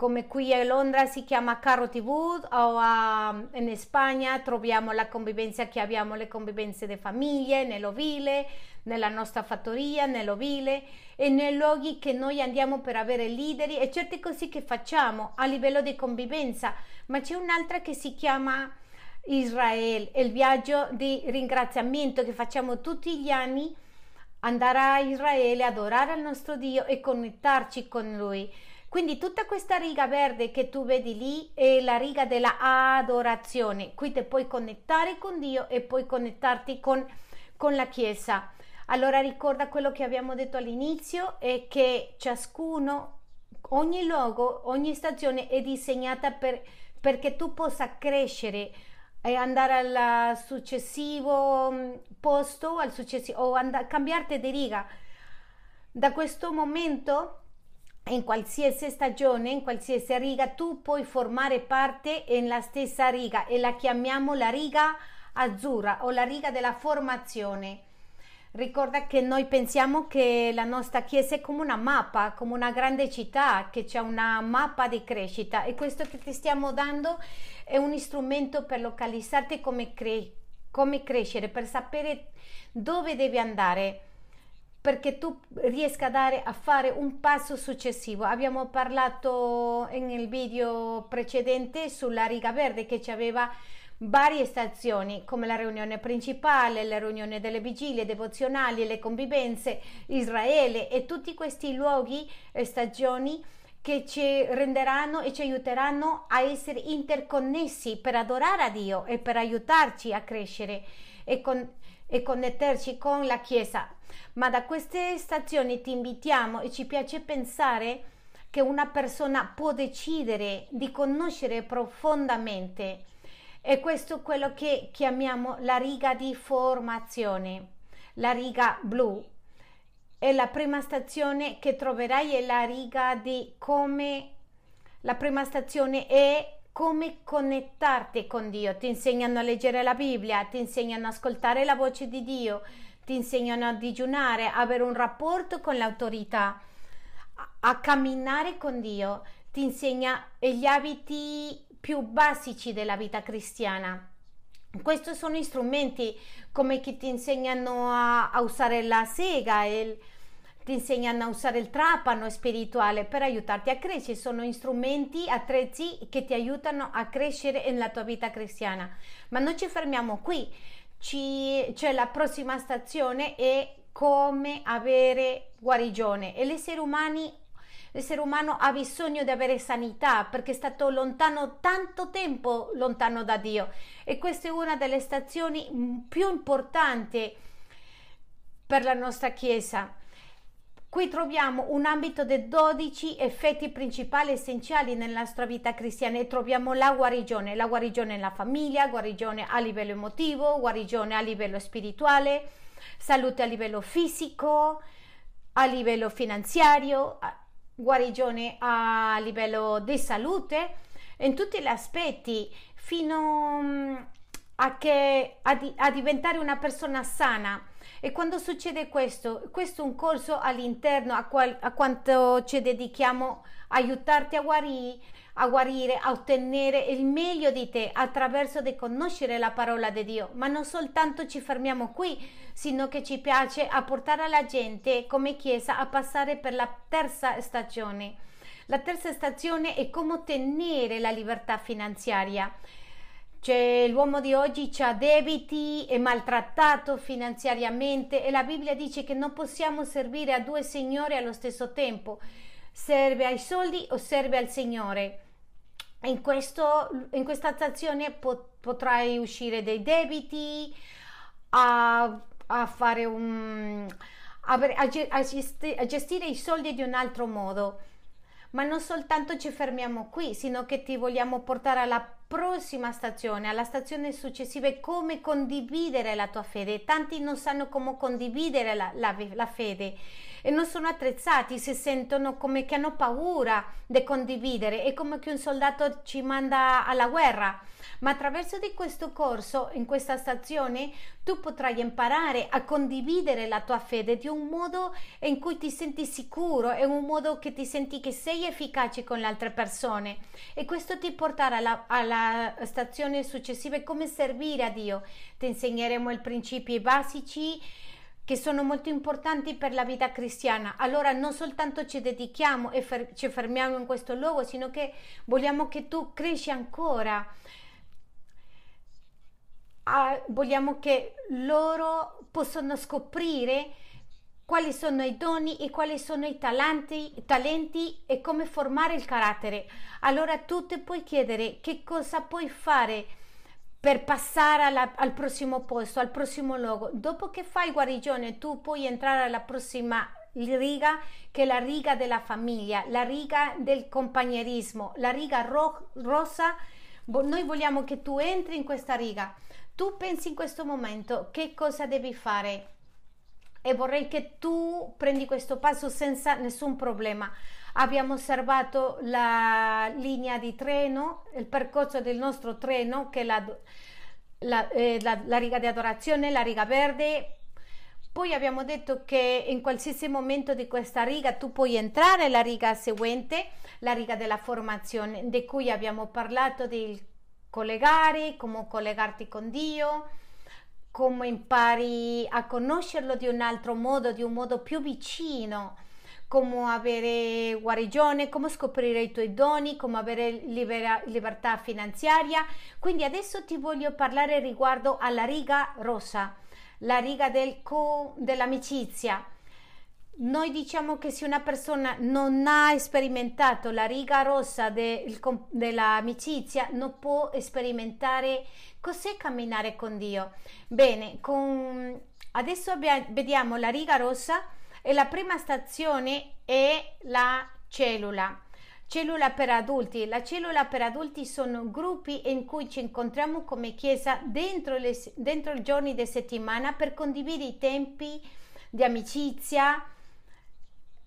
come qui a Londra si chiama Caro TV o a, in Spagna troviamo la convivenza che abbiamo le convivenze di famiglie nell'ovile, nella nostra fattoria, nell'ovile e nei luoghi che noi andiamo per avere leader e certe cose che facciamo a livello di convivenza, ma c'è un'altra che si chiama Israele, il viaggio di ringraziamento che facciamo tutti gli anni, andare a Israele, adorare il nostro Dio e connetterci con Lui. Quindi tutta questa riga verde che tu vedi lì è la riga della adorazione. Qui ti puoi connettare con Dio e puoi connetterti con, con la Chiesa. Allora ricorda quello che abbiamo detto all'inizio è che ciascuno, ogni luogo, ogni stazione è disegnata per, perché tu possa crescere e andare al successivo mm, posto al successivo, o and- cambiarti di riga. Da questo momento in qualsiasi stagione, in qualsiasi riga, tu puoi formare parte nella stessa riga e la chiamiamo la riga azzurra o la riga della formazione. Ricorda che noi pensiamo che la nostra chiesa è come una mappa, come una grande città, che c'è una mappa di crescita e questo che ti stiamo dando è un strumento per localizzarti come, cre- come crescere, per sapere dove devi andare perché tu riesca a, dare, a fare un passo successivo. Abbiamo parlato nel video precedente sulla riga verde che ci aveva varie stazioni come la riunione principale, la riunione delle vigilie devozionali, le convivenze, Israele e tutti questi luoghi e stagioni che ci renderanno e ci aiuteranno a essere interconnessi per adorare a Dio e per aiutarci a crescere e, con, e connetterci con la Chiesa ma da queste stazioni ti invitiamo e ci piace pensare che una persona può decidere di conoscere profondamente e questo è quello che chiamiamo la riga di formazione, la riga blu. E la prima stazione che troverai è la riga di come la prima stazione è come connettarti con Dio. Ti insegnano a leggere la Bibbia, ti insegnano ad ascoltare la voce di Dio, ti insegnano a digiunare, a avere un rapporto con l'autorità, a, camminare con Dio, ti insegna gli abiti più basici della vita cristiana. Questi sono strumenti come che ti insegnano a, a usare la sega, il, ti insegnano a usare il trapano spirituale per aiutarti a crescere, sono strumenti, attrezzi che ti aiutano a crescere nella tua vita cristiana. Ma non ci fermiamo qui, ci, cioè la prossima stazione è come avere guarigione e l'essere umani l'essere umano ha bisogno di avere sanità perché è stato lontano tanto tempo lontano da Dio e questa è una delle stazioni più importanti per la nostra Chiesa. Qui troviamo un ambito di 12 effetti principali essenziali nella nostra vita cristiana e troviamo la guarigione, la guarigione nella famiglia, guarigione a livello emotivo, guarigione a livello spirituale, salute a livello fisico, a livello finanziario, guarigione a livello di salute, in tutti gli aspetti, fino mm, a, che, a, di, a diventare una persona sana. E quando succede questo, questo è un corso all'interno a, qual, a quanto ci dedichiamo a aiutarti a guarire, a guarire, a ottenere il meglio di te attraverso di conoscere la parola di Dio. Ma non soltanto ci fermiamo qui, sino che ci piace portare la gente come Chiesa a passare per la terza stagione. La terza stagione è come ottenere la libertà finanziaria. Cioè, l'uomo di oggi ha debiti, è maltrattato finanziariamente e la Bibbia dice che non possiamo servire a due signori allo stesso tempo. Serve ai soldi o serve al Signore. In, questo, in questa stazione pot- potrai uscire dai debiti, a a fare un a, a, gesti, a gestire i soldi di un altro modo. Ma non soltanto ci fermiamo qui, sino che ti vogliamo portare alla prossima stazione, alla stazione successiva, come condividere la tua fede. Tanti non sanno come condividere la, la, la fede e non sono attrezzati, si sentono come che hanno paura di condividere. È come che un soldato ci manda alla guerra ma attraverso di questo corso, in questa stazione, tu potrai imparare a condividere la tua fede di un modo in cui ti senti sicuro, è un modo che ti senti che sei efficace con le altre persone e questo ti porterà alla, alla stazione successiva come servire a Dio. Ti insegneremo i principi basici che sono molto importanti per la vita cristiana. Allora non soltanto ci dedichiamo e fer- ci fermiamo in questo luogo, sino che vogliamo che tu cresci ancora ah, vogliamo che loro possano scoprire quali sono i doni e quali sono i talenti, talenti e come formare il carattere. Allora tu ti puoi chiedere che cosa puoi fare per passare alla, al prossimo posto, al prossimo luogo. Dopo che fai guarigione, tu puoi entrare alla prossima riga che è la riga della famiglia, la riga del compagnerismo, la riga ro- rossa. Noi vogliamo che tu entri in questa riga tu pensi in questo momento che cosa devi fare e vorrei che tu prendi questo passo senza nessun problema. Abbiamo osservato la linea di treno, il percorso del nostro treno, che è la, la, eh, la, la riga di adorazione, la riga verde. Poi abbiamo detto che in qualsiasi momento di questa riga tu puoi entrare nella riga seguente, la riga della formazione, di cui abbiamo parlato del collegare, come collegarti con Dio, come impari a conoscerlo di un altro modo, di un modo più vicino, come avere guarigione, come scoprire i tuoi doni, come avere libera, libertà finanziaria. Quindi adesso ti voglio parlare riguardo alla riga rossa, la riga del co, dell'amicizia noi diciamo che se una persona non ha sperimentato la riga rossa de, dell'amicizia, non può sperimentare cos'è camminare con Dio. Bene, con, adesso abbiamo, vediamo la riga rossa e la prima stazione è la cellula. Cellula per adulti. La cellula per adulti sono gruppi in cui ci incontriamo come chiesa dentro, le, dentro i giorni di settimana per condividere i tempi di amicizia,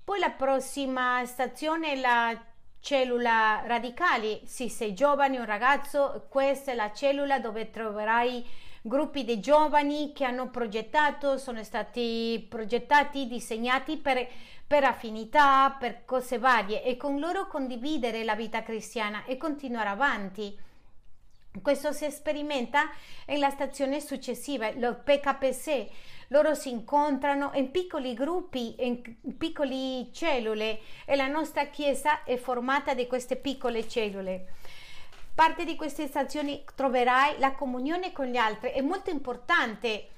poi la prossima stazione è la cellula radicali. Se sei giovane, un ragazzo, questa è la cellula dove troverai gruppi di giovani che hanno progettato, sono stati progettati, disegnati per, per affinità, per cose varie e con loro condividere la vita cristiana e continuare avanti. Questo si sperimenta nella stazione successiva, lo PKC. Loro si incontrano in piccoli gruppi, in piccole cellule e la nostra chiesa è formata di queste piccole cellule. Parte di queste stazioni troverai la comunione con gli altri, è molto importante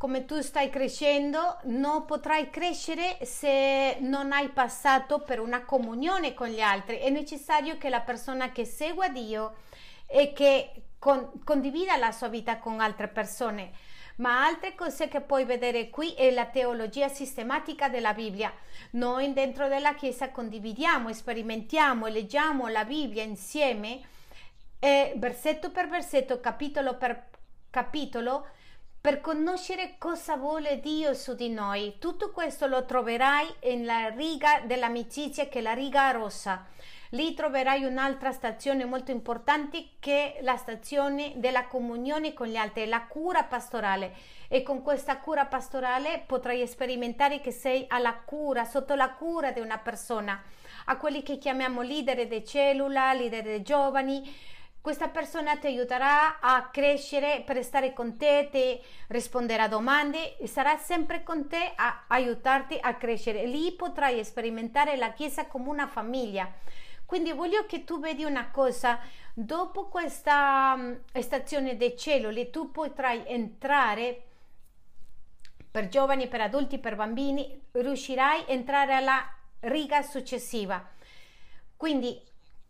come tu stai crescendo, non potrai crescere se non hai passato per una comunione con gli altri. È necessario che la persona che segua Dio e che con, condivida la sua vita con altre persone. Ma altre cose che puoi vedere qui è la teologia sistematica della Bibbia. Noi dentro della Chiesa condividiamo, sperimentiamo e leggiamo la Bibbia insieme, e versetto per versetto, capitolo per capitolo, per conoscere cosa vuole Dio su di noi. Tutto questo lo troverai nella riga dell'amicizia che è la riga rossa. Lì troverai un'altra stazione molto importante che è la stazione della comunione con gli altri, la cura pastorale. E con questa cura pastorale potrai sperimentare che sei alla cura, sotto la cura di una persona, a quelli che chiamiamo leader di cellula, leader dei giovani questa persona ti aiuterà a crescere per stare con te, ti risponderà a domande e sarà sempre con te a aiutarti a crescere. Lì potrai sperimentare la Chiesa come una famiglia. Quindi voglio che tu vedi una cosa, dopo questa um, stazione dei cellule tu potrai entrare per giovani, per adulti, per bambini, riuscirai a entrare alla riga successiva. Quindi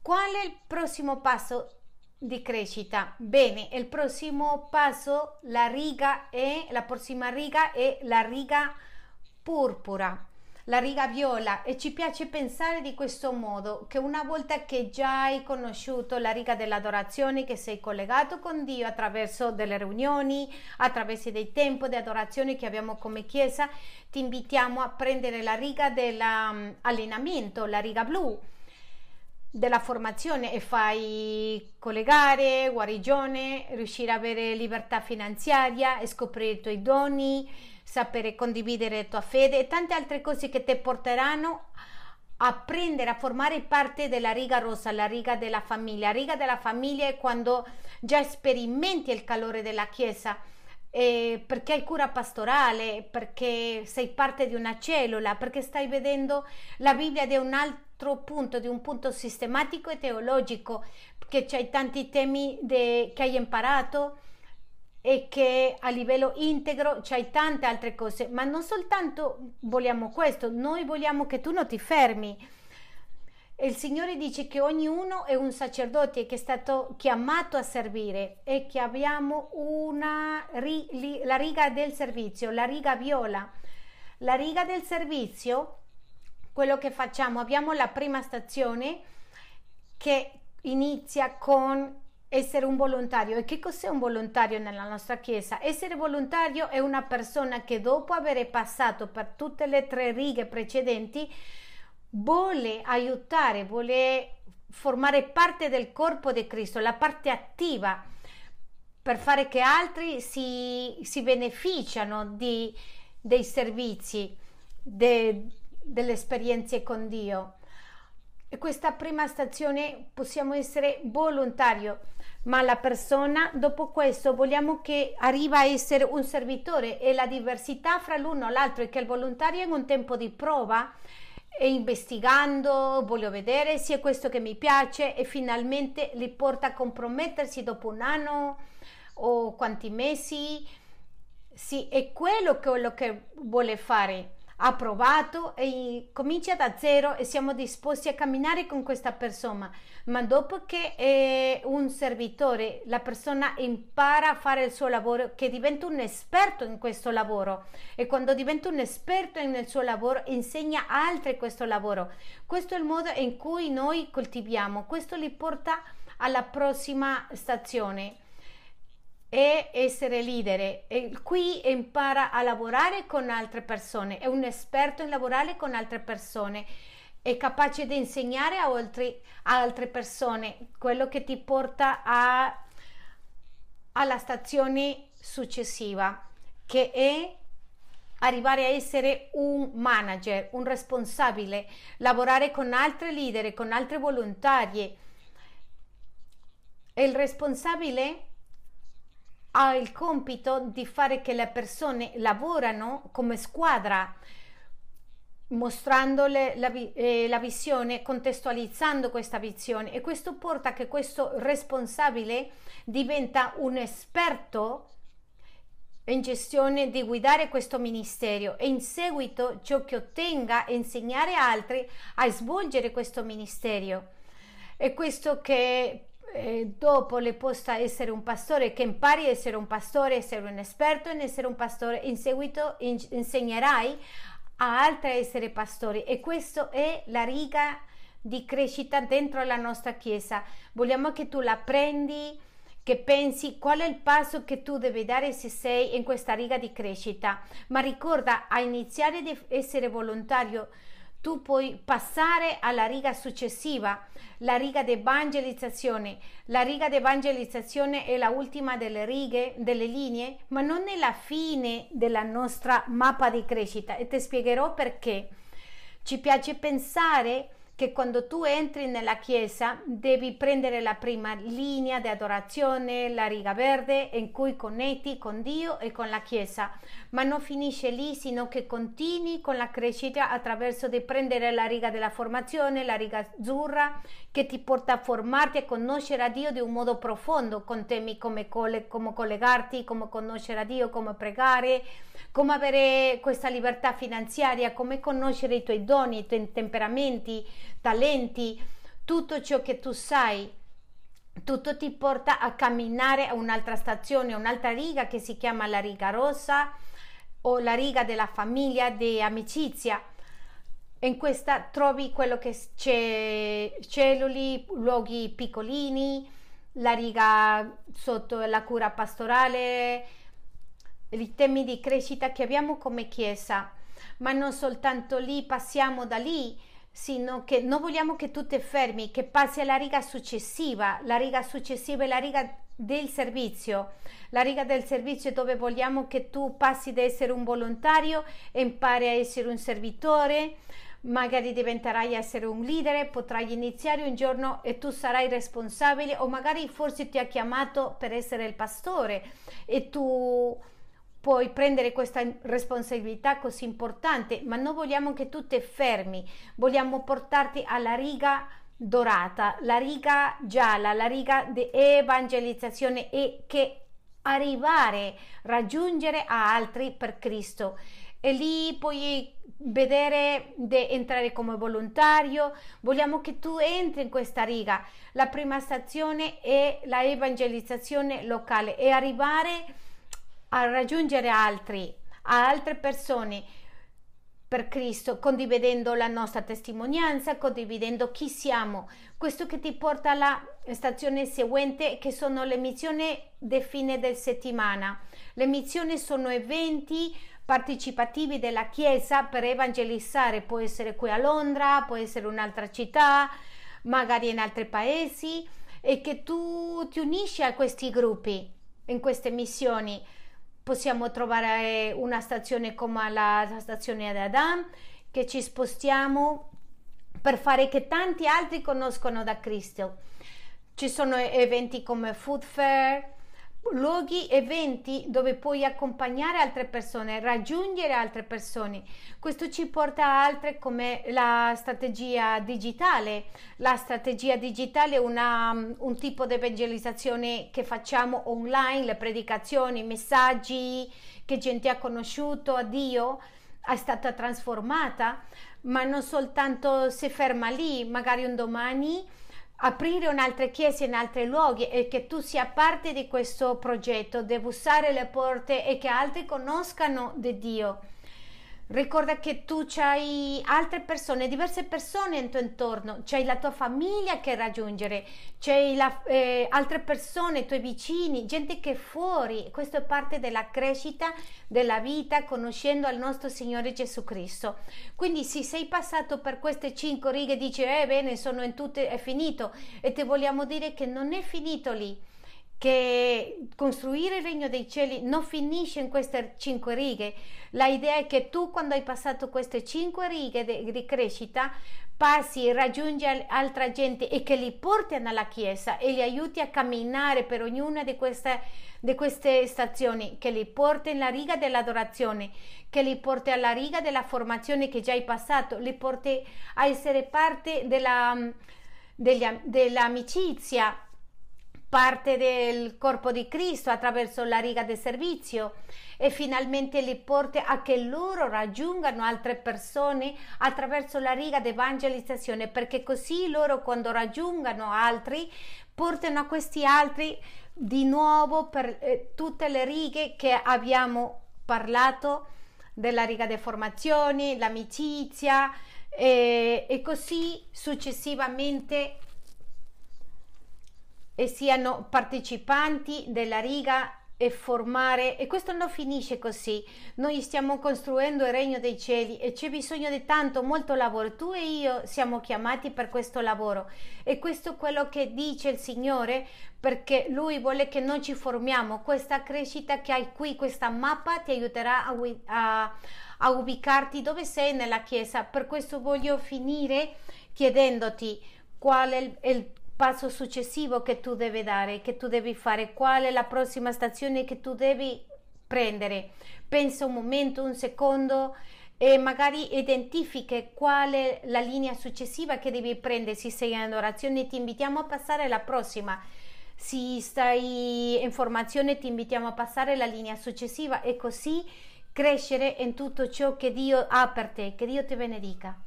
qual è il prossimo passo? di crescita. Bene, il prossimo passo, la riga è, la prossima riga è la riga purpura, la riga viola e ci piace pensare di questo modo che una volta che già hai conosciuto la riga dell'adorazione, che sei collegato con Dio attraverso delle riunioni, attraverso dei tempi di adorazione che abbiamo come chiesa, ti invitiamo a prendere la riga dell'allenamento, la riga blu della formazione e fai collegare, guarigione, riuscire ad avere libertà finanziaria, scoprire i tuoi doni, sapere condividere la tua fede e tante altre cose che ti porteranno a prendere, a formare parte della riga rossa, la riga della famiglia. La riga della famiglia è quando già sperimenti il calore della Chiesa, eh, perché hai cura pastorale, perché sei parte di una cellula, perché stai vedendo la Bibbia da un altro punto, di un punto sistematico e teologico, che c'hai tanti temi de, che hai imparato e che a livello integro c'hai tante altre cose, ma non soltanto vogliamo questo, noi vogliamo che tu non ti fermi il Signore dice che ognuno è un sacerdote che è stato chiamato a servire e che abbiamo una, la riga del servizio, la riga viola. La riga del servizio, quello che facciamo, abbiamo la prima stazione che inizia con essere un volontario. E che cos'è un volontario nella nostra Chiesa? Essere volontario è una persona che dopo aver passato per tutte le tre righe precedenti vuole aiutare, vuole formare parte del corpo di Cristo, la parte attiva per fare che altri si, si beneficiano di, dei servizi, de, delle esperienze con Dio. E questa prima stazione possiamo essere volontario, ma la persona dopo questo vogliamo che arriva a essere un servitore e la diversità fra l'uno e l'altro è che il volontario in un tempo di prova e investigando, voglio vedere se è questo che mi piace e finalmente li porta a compromettersi dopo un anno o quanti mesi. Sì, è quello che, quello che vuole fare ha provato e comincia da zero e siamo disposti a camminare con questa persona, ma dopo che è un servitore, la persona impara a fare il suo lavoro, che diventa un esperto in questo lavoro. E quando diventa un esperto nel suo lavoro insegna altri questo lavoro. Questo è il modo in cui noi coltiviamo, questo li porta alla prossima stazione e essere leader e qui impara a lavorare con altre persone, è un esperto in lavorare con altre persone, è capace di insegnare a, oltre, a altre persone quello che ti porta a, alla stazione successiva che è arrivare a essere un manager, un responsabile, lavorare con altri leader, con altre volontarie. E il responsabile ha il compito di fare che le persone lavorano come squadra mostrandole la, eh, la, visione, contestualizzando questa visione e questo porta a che questo responsabile diventa un esperto in gestione di guidare questo ministero e in seguito ciò che ottenga insegnare altri a svolgere questo ministero. E questo che eh, dopo le possa essere un pastore, che impari a essere un pastore, essere un esperto in essere un pastore, in seguito in, insegnerai a altri a essere pastori e questa è la riga di crescita dentro la nostra chiesa. Vogliamo che tu la prendi che pensi qual è il passo che tu devi dare se sei in questa riga di crescita. Ma ricorda, a iniziare ad essere volontario, tu puoi passare alla riga successiva, la riga di evangelizzazione. La riga di evangelizzazione è la ultima delle righe, delle linee, ma non è la fine della nostra mappa di crescita e ti spiegherò perché. Ci piace pensare che quando tu entri nella chiesa devi prendere la prima linea di adorazione, la riga verde in cui connetti con Dio e con la chiesa, ma non finisce lì, sino che continui con la crescita attraverso di prendere la riga della formazione, la riga azzurra che ti porta a formarti e conoscere a Dio di un modo profondo, con temi come, come collegarti, come conoscere a Dio, come pregare, come avere questa libertà finanziaria, come conoscere i tuoi doni, i tuoi temperamenti, talenti, tutto ciò che tu sai. Tutto ti porta a camminare a un'altra stazione, un'altra riga che si chiama la riga rossa o la riga della famiglia, di amicizia. In questa trovi quello che c'è celluli, luoghi piccolini, la riga sotto la cura pastorale, i temi di crescita che abbiamo come Chiesa, ma non soltanto lì, passiamo da lì, sino che non vogliamo che tu ti fermi, che passi alla riga successiva. La riga successiva è la riga del servizio. La riga del servizio dove vogliamo che tu passi da essere un volontario impari a essere un servitore, magari diventerai essere un leader, potrai iniziare un giorno e tu sarai responsabile o magari forse ti ha chiamato per essere il pastore e tu puoi prendere questa responsabilità così importante, ma non vogliamo che tu ti fermi, vogliamo portarti alla riga dorata, la riga gialla, la riga di evangelizzazione e che arrivare, raggiungere a altri per Cristo. E lì puoi vedere di entrare come volontario, vogliamo che tu entri in questa riga. La prima stazione è la evangelizzazione locale e arrivare a raggiungere altri, a altre persone per Cristo, condividendo la nostra testimonianza, condividendo chi siamo. Questo che ti porta alla stazione seguente, che sono le missioni di fine del settimana. Le missioni sono eventi partecipativi della Chiesa per evangelizzare, può essere qui a Londra, può essere un'altra città, magari in altri paesi, e che tu ti unisci a questi gruppi, in queste missioni possiamo trovare una stazione come la stazione di Adam che ci spostiamo per fare che tanti altri conoscono da Cristo. Ci sono eventi come Food Fair, luoghi, eventi dove puoi accompagnare altre persone, raggiungere altre persone. Questo ci porta a altre come la strategia digitale. La strategia digitale è una, un tipo di evangelizzazione che facciamo online, le predicazioni, i messaggi che gente ha conosciuto a Dio è stata trasformata, ma non soltanto si ferma lì, magari un domani aprire un'altra chiesa in altri luoghi e che tu sia parte di questo progetto, devi usare le porte e che altri conoscano di Dio. Ricorda che tu hai altre persone, diverse persone in tuo intorno, c'hai la tua famiglia che raggiungere, c'hai eh, altre persone, i tuoi vicini, gente che è fuori. Questo è parte della crescita della vita conoscendo il nostro Signore Gesù Cristo. Quindi se sei passato per queste cinque righe e dici, eh bene, sono in tutte, è finito. E ti vogliamo dire che non è finito lì che costruire il regno dei cieli non finisce in queste cinque righe. La idea è che tu quando hai passato queste cinque righe di, crescita passi, raggiungi altra gente e che li porti alla Chiesa e li aiuti a camminare per ognuna di queste, di queste stazioni, che li porti nella riga dell'adorazione, che li porti alla riga della formazione che già hai passato, li porti a essere parte della, degli, dell'amicizia parte del corpo di Cristo attraverso la riga del servizio e finalmente li porta a che loro raggiungano altre persone attraverso la riga di evangelizzazione perché così loro quando raggiungano altri portano a questi altri di nuovo per eh, tutte le righe che abbiamo parlato della riga di formazione, l'amicizia e, e così successivamente e siano partecipanti della riga e formare e questo non finisce così. Noi stiamo costruendo il regno dei cieli e c'è bisogno di tanto molto lavoro. Tu e io siamo chiamati per questo lavoro. E questo è quello che dice il Signore perché lui vuole che noi ci formiamo. Questa crescita che hai qui questa mappa ti aiuterà a, a, a ubicarti dove sei nella chiesa. Per questo voglio finire chiedendoti qual è il, il passo successivo che tu devi dare, che tu devi fare, qual è la prossima stazione che tu devi prendere. Pensa un momento, un secondo e magari identifichi qual è la linea successiva che devi prendere. Se sei in orazione ti invitiamo a passare alla prossima. Se stai in formazione ti invitiamo a passare alla linea successiva e così crescere in tutto ciò che Dio ha per te. Che Dio ti benedica.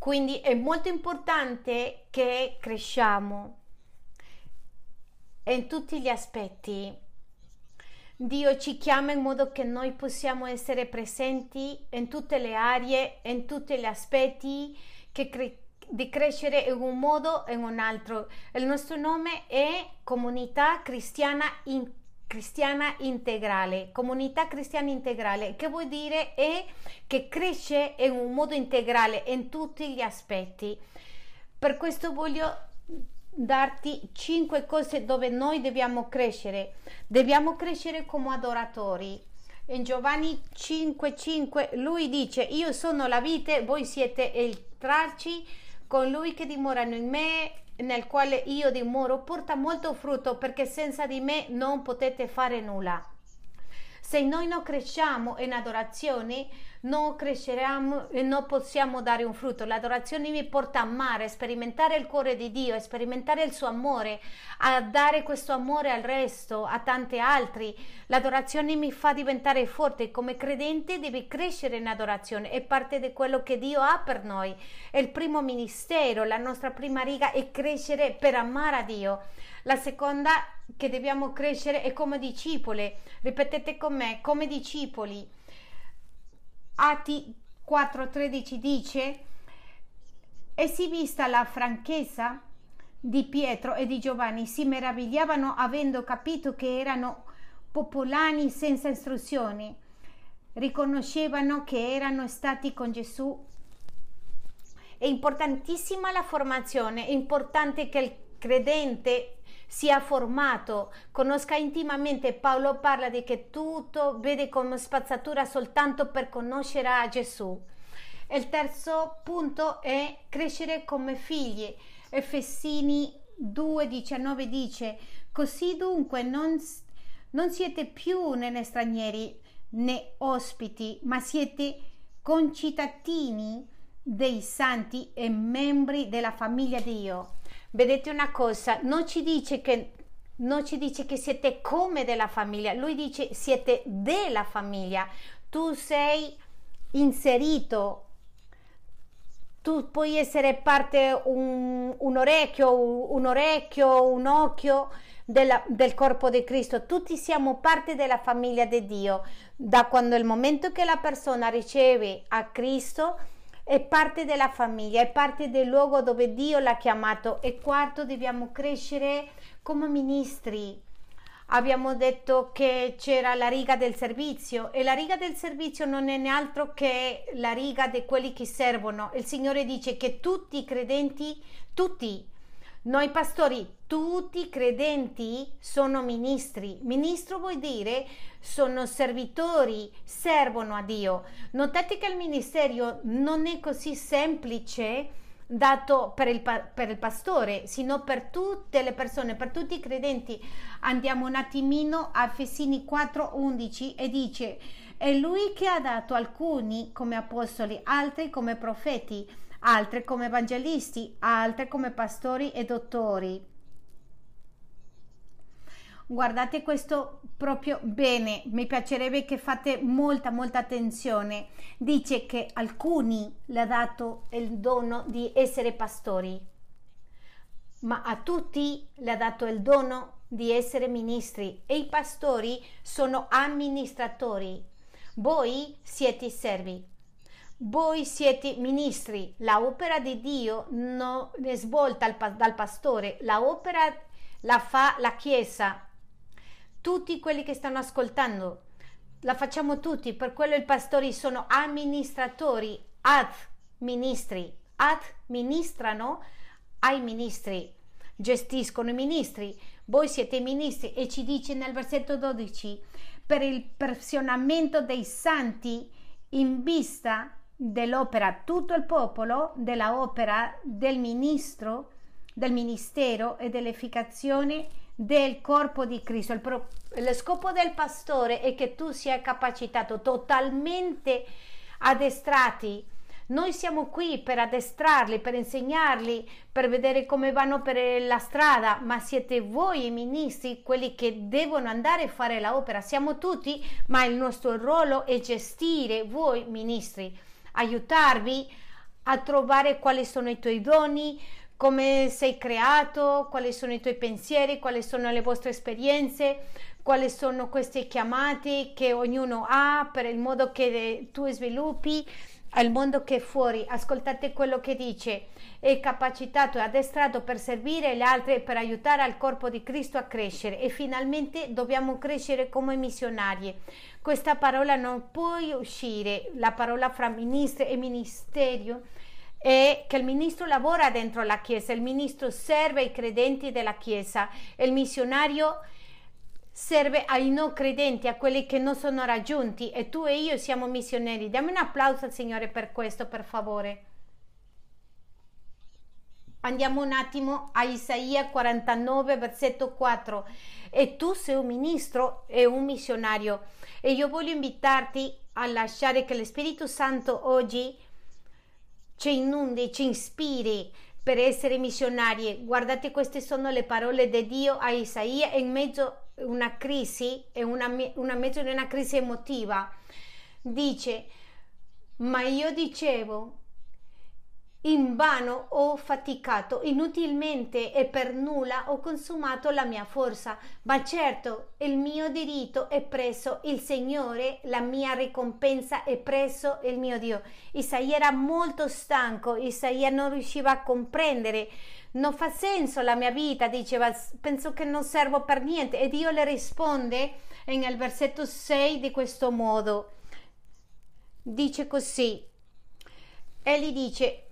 Quindi è molto importante che cresciamo in tutti gli aspetti. Dio ci chiama in modo che noi possiamo essere presenti in tutte le aree, in tutti gli aspetti, cre- di crescere in un modo o in un altro. Il nostro nome è Comunità Cristiana Integrale cristiana integrale, comunità cristiana integrale, che vuol dire è che cresce in un modo integrale in tutti gli aspetti. Per questo voglio darti cinque cose dove noi dobbiamo crescere. Dobbiamo crescere come adoratori. In Giovanni 5:5 lui dice: Io sono la vite, voi siete il tralci, con lui che dimorano in me nel quale io dimoro porta molto frutto perché senza di me non potete fare nulla. Se noi non cresciamo in adorazione, non cresceremo e non possiamo dare un frutto. L'adorazione mi porta a amare, a sperimentare il cuore di Dio, a sperimentare il suo amore, a dare questo amore al resto, a tanti altri. L'adorazione mi fa diventare forte. Come credente devi crescere in adorazione, è parte di quello che Dio ha per noi. È il primo ministero, la nostra prima riga è crescere per amare a Dio. La seconda che dobbiamo crescere è come discepoli. Ripetete con me, come discepoli Atti 4:13 dice, e si vista la franchezza di Pietro e di Giovanni, si meravigliavano avendo capito che erano popolani senza istruzioni, riconoscevano che erano stati con Gesù. È importantissima la formazione, è importante che il credente sia formato, conosca intimamente. Paolo parla di che tutto vede come spazzatura soltanto per conoscere Gesù. Il terzo punto è crescere come figli. Efesini 2,19 dice: Così dunque non, non siete più né stranieri né ospiti, ma siete concittadini dei santi e membri della famiglia di Dio Vedete una cosa, non ci dice che non ci dice che siete come della famiglia, lui dice siete della famiglia. Tu sei inserito, tu puoi essere parte un, un orecchio, un, orecchio, un occhio della, del corpo di Cristo. Tutti siamo parte della famiglia di Dio. Da quando il momento che la persona riceve a Cristo, è parte della famiglia, è parte del luogo dove Dio l'ha chiamato. E quarto, dobbiamo crescere come ministri. abbiamo detto che c'era la riga del servizio e la riga del servizio non è altro che la riga di quelli che servono. Il Signore dice che tutti i credenti, tutti, noi pastori, tutti i credenti sono ministri. Ministro vuol dire sono servitori, servono a Dio. Notate che il ministero non è così semplice dato per il, per il pastore, sino per tutte le persone, per tutti i credenti. Andiamo un attimino a Efesini 4:11 e dice: È lui che ha dato alcuni come apostoli, altri come profeti altre come evangelisti, altre come pastori e dottori. Guardate questo proprio bene, mi piacerebbe che fate molta molta attenzione. Dice che alcuni le ha dato il dono di essere pastori, ma a tutti le ha dato il dono di essere ministri e i pastori sono amministratori. Voi siete servi. Voi siete ministri, la opera di Dio non è svolta dal pastore, la opera la fa la Chiesa. Tutti quelli che stanno ascoltando, la facciamo tutti, per quello i pastori sono amministratori, ad ministri, administrano ai ministri, gestiscono i ministri. Voi siete ministri. E ci dice nel versetto 12, per il perfezionamento dei santi in vista dell'opera tutto il popolo, della opera del ministro, del ministero e dell'efficazione del corpo di Cristo. Pro, lo scopo del pastore è che tu sia capacitato totalmente addestrati. Noi siamo qui per addestrarli, per insegnarli, per vedere come vanno per la strada, ma siete voi i ministri quelli che devono andare a fare l'opera. Siamo tutti, ma il nostro ruolo è gestire voi ministri aiutarvi a trovare quali sono i tuoi doni, come sei creato, quali sono i tuoi pensieri, quali sono le vostre esperienze, quali sono queste chiamate che ognuno ha per il modo che tu sviluppi al mondo che è fuori. Ascoltate quello che dice. È capacitato e addestrato per servire gli altri e per aiutare al corpo di Cristo a crescere e finalmente dobbiamo crescere come missionari. Questa parola non può uscire, la parola fra ministro e ministerio è che il ministro lavora dentro la Chiesa, il ministro serve i credenti della Chiesa, il missionario serve ai non credenti, a quelli che non sono raggiunti e tu e io siamo missionari. Diamo un applauso al Signore per questo, per favore. Andiamo un attimo a Isaia 49, versetto 4. E tu sei un ministro e un missionario. E io voglio invitarti a lasciare che lo Spirito Santo oggi ci inundi, ci ispiri per essere missionari. Guardate, queste sono le parole di Dio a Isaia in mezzo a una crisi, in una, una mezzo di una crisi emotiva. Dice, ma io dicevo, in vano ho faticato, inutilmente e per nulla ho consumato la mia forza, ma certo il mio diritto è preso il Signore, la mia ricompensa è preso il mio Dio. Isaia era molto stanco, Isaia non riusciva a comprendere, non fa senso la mia vita, diceva, penso che non servo per niente e Dio le risponde nel versetto 6 di questo modo. Dice così, egli dice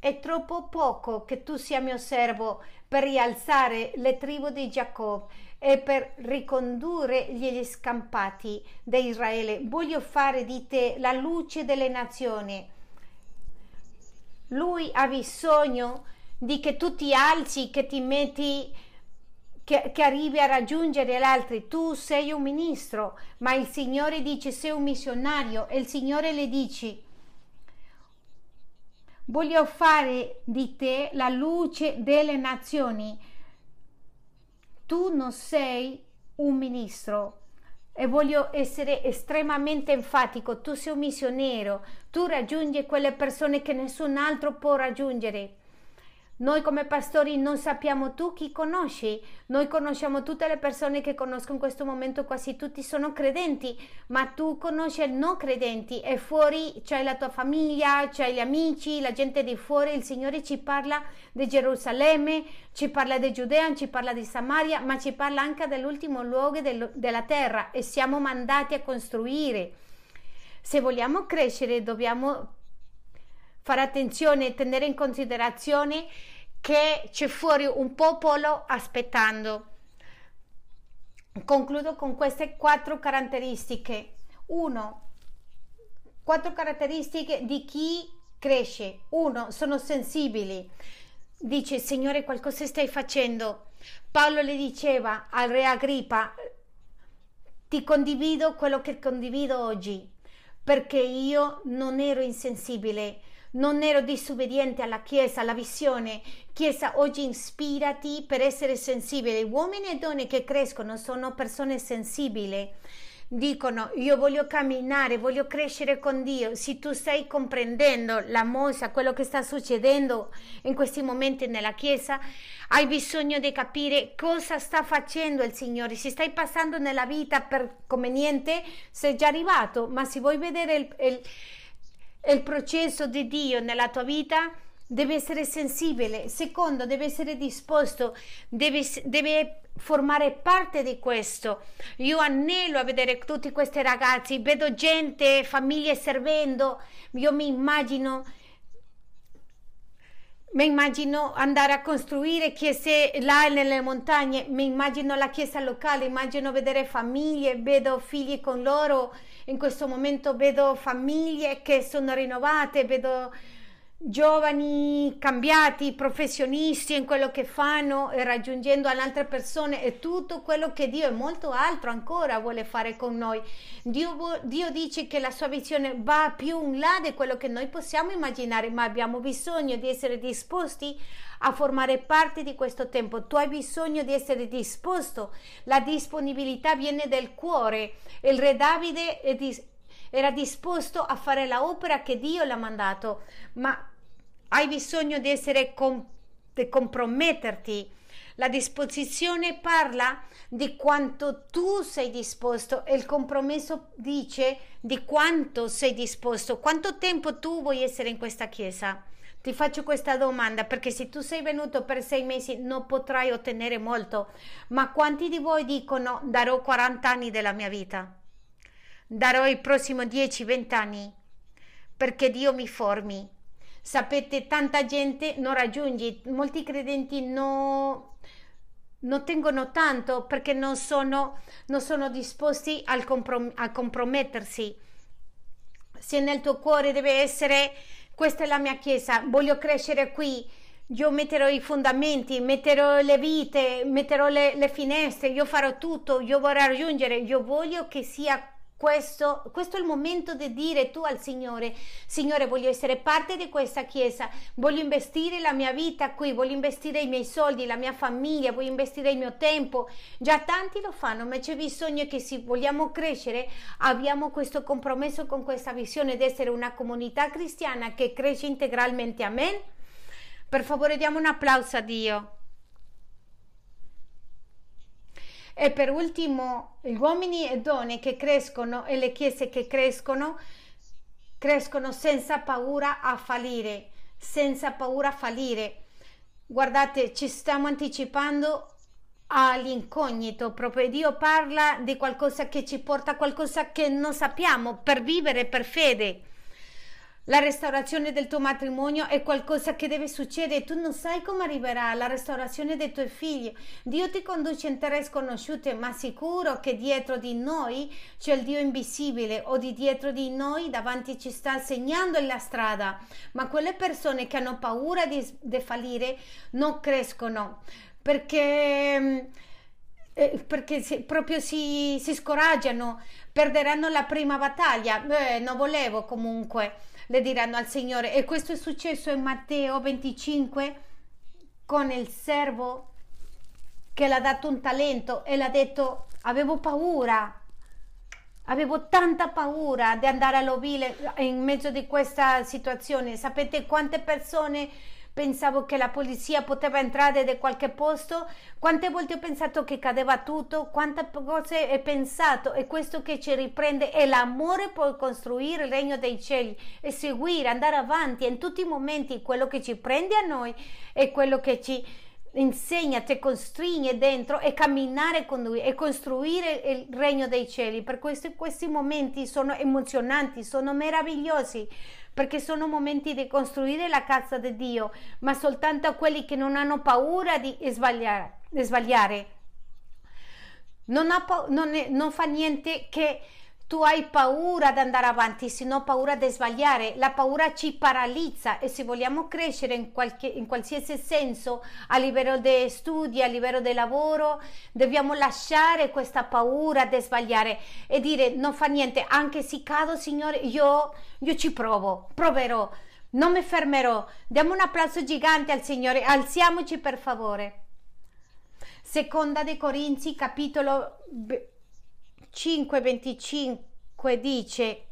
è troppo poco che tu sia mio servo per rialzare le tribù di Giacobbe e per ricondurre gli scampati di Israele. Voglio fare di te la luce delle nazioni. Lui ha bisogno di che tu ti alzi, che ti metti, che, che arrivi a raggiungere gli altri. Tu sei un ministro, ma il Signore dice sei un missionario e il Signore le dice Voglio fare di te la luce delle nazioni. Tu non sei un ministro e voglio essere estremamente enfatico. Tu sei un missionario. Tu raggiungi quelle persone che nessun altro può raggiungere. Noi come pastori non sappiamo tu chi conosci, noi conosciamo tutte le persone che conosco in questo momento, quasi tutti sono credenti, ma tu conosci i non credenti e fuori c'è la tua famiglia, c'è gli amici, la gente di fuori, il Signore ci parla di Gerusalemme, ci parla di Giudea, ci parla di Samaria, ma ci parla anche dell'ultimo luogo del, della terra e siamo mandati a costruire. Se vogliamo crescere dobbiamo fare attenzione e tenere in considerazione che c'è fuori un popolo aspettando. Concludo con queste quattro caratteristiche. Uno, quattro caratteristiche di chi cresce. Uno, sono sensibili. Dice, Signore, qualcosa stai facendo. Paolo le diceva al re Agrippa, ti condivido quello che condivido oggi, perché io non ero insensibile, non ero disobbediente alla Chiesa, alla visione. Chiesa, oggi ispirati per essere sensibile. Uomini e donne che crescono sono persone sensibili. Dicono, io voglio camminare, voglio crescere con Dio. Se tu stai comprendendo la mossa, quello che sta succedendo in questi momenti nella Chiesa, hai bisogno di capire cosa sta facendo il Signore. Se stai passando nella vita per come niente, sei già arrivato, ma se vuoi vedere il, il il processo di Dio nella tua vita deve essere sensibile, secondo deve essere disposto, deve, deve, formare parte di questo. Io annelo a vedere tutti questi ragazzi, vedo gente, famiglie servendo, io mi immagino mi immagino andare a costruire chiese là nelle montagne, mi immagino la chiesa locale, immagino vedere famiglie, vedo figli con loro, in questo momento vedo famiglie che sono rinnovate, vedo giovani cambiati, professionisti in quello che fanno e raggiungendo altre persone e tutto quello che Dio e molto altro ancora vuole fare con noi. Dio, Dio dice che la sua visione va più in là di quello che noi possiamo immaginare, ma abbiamo bisogno di essere disposti a formare parte di questo tempo. Tu hai bisogno di essere disposto. La disponibilità viene dal cuore. Il re Davide è disposto era disposto a fare l'opera che Dio l'ha mandato, ma hai bisogno di essere com- di comprometterti. La disposizione parla di quanto tu sei disposto e il compromesso dice di quanto sei disposto, quanto tempo tu vuoi essere in questa chiesa. Ti faccio questa domanda perché se tu sei venuto per sei mesi non potrai ottenere molto, ma quanti di voi dicono darò 40 anni della mia vita? Darò i prossimi 10-20 anni perché Dio mi formi. Sapete, tanta gente non raggiunge, molti credenti no, non tengono tanto perché non sono, non sono disposti comprom- a compromettersi. Se nel tuo cuore deve essere questa è la mia chiesa, voglio crescere qui, io metterò i fondamenti, metterò le vite, metterò le, le finestre, io farò tutto, io vorrei raggiungere, io voglio che sia questo, questo, è il momento di dire tu al Signore, Signore voglio essere parte di questa chiesa, voglio investire la mia vita qui, voglio investire i miei soldi, la mia famiglia, voglio investire il mio tempo. Già tanti lo fanno, ma c'è bisogno che se vogliamo crescere abbiamo questo compromesso con questa visione di essere una comunità cristiana che cresce integralmente. Amen. Per favore diamo un applauso a Dio. E per ultimo, gli uomini e donne che crescono e le chiese che crescono, crescono senza paura a fallire, senza paura a fallire. Guardate, ci stiamo anticipando all'incognito, proprio Dio parla di qualcosa che ci porta a qualcosa che non sappiamo per vivere per fede. La restaurazione del tuo matrimonio è qualcosa che deve succedere, tu non sai come arriverà la restaurazione dei tuoi figli. Dio ti conduce in terre sconosciute, ma sicuro che dietro di noi c'è il Dio invisibile o di dietro di noi davanti ci sta segnando la strada. Ma quelle persone che hanno paura di, di fallire non crescono perché eh, perché si, proprio si, si, scoraggiano, perderanno la prima battaglia. Beh, non volevo comunque le diranno al Signore. E questo è successo in Matteo 25 con il servo che l'ha dato un talento e l'ha detto avevo paura, avevo tanta paura di andare all'ovile in mezzo di questa situazione. Sapete quante persone pensavo che la polizia poteva entrare da qualche posto, quante volte ho pensato che cadeva tutto, quante cose ho pensato. E questo che ci riprende è l'amore per costruire il regno dei cieli e seguire, andare avanti. In tutti i momenti, quello che ci prende a noi è quello che ci insegna, ti costringe dentro e camminare con lui e costruire il regno dei cieli. Per questo questi momenti sono emozionanti, sono meravigliosi perché sono momenti di costruire la casa di Dio, ma soltanto a quelli che non hanno paura di sbagliare. Di sbagliare. Non, ha, non, non fa niente che tu hai paura di andare avanti, se no paura di sbagliare. La paura ci paralizza e se vogliamo crescere in, qualche, in qualsiasi senso, a livello di studi, a livello di lavoro, dobbiamo lasciare questa paura di sbagliare e dire non fa niente, anche se cado, Signore, io, io ci provo, proverò, non mi fermerò. Diamo un applauso gigante al Signore, alziamoci per favore. Seconda dei Corinzi, capitolo 5:25 dice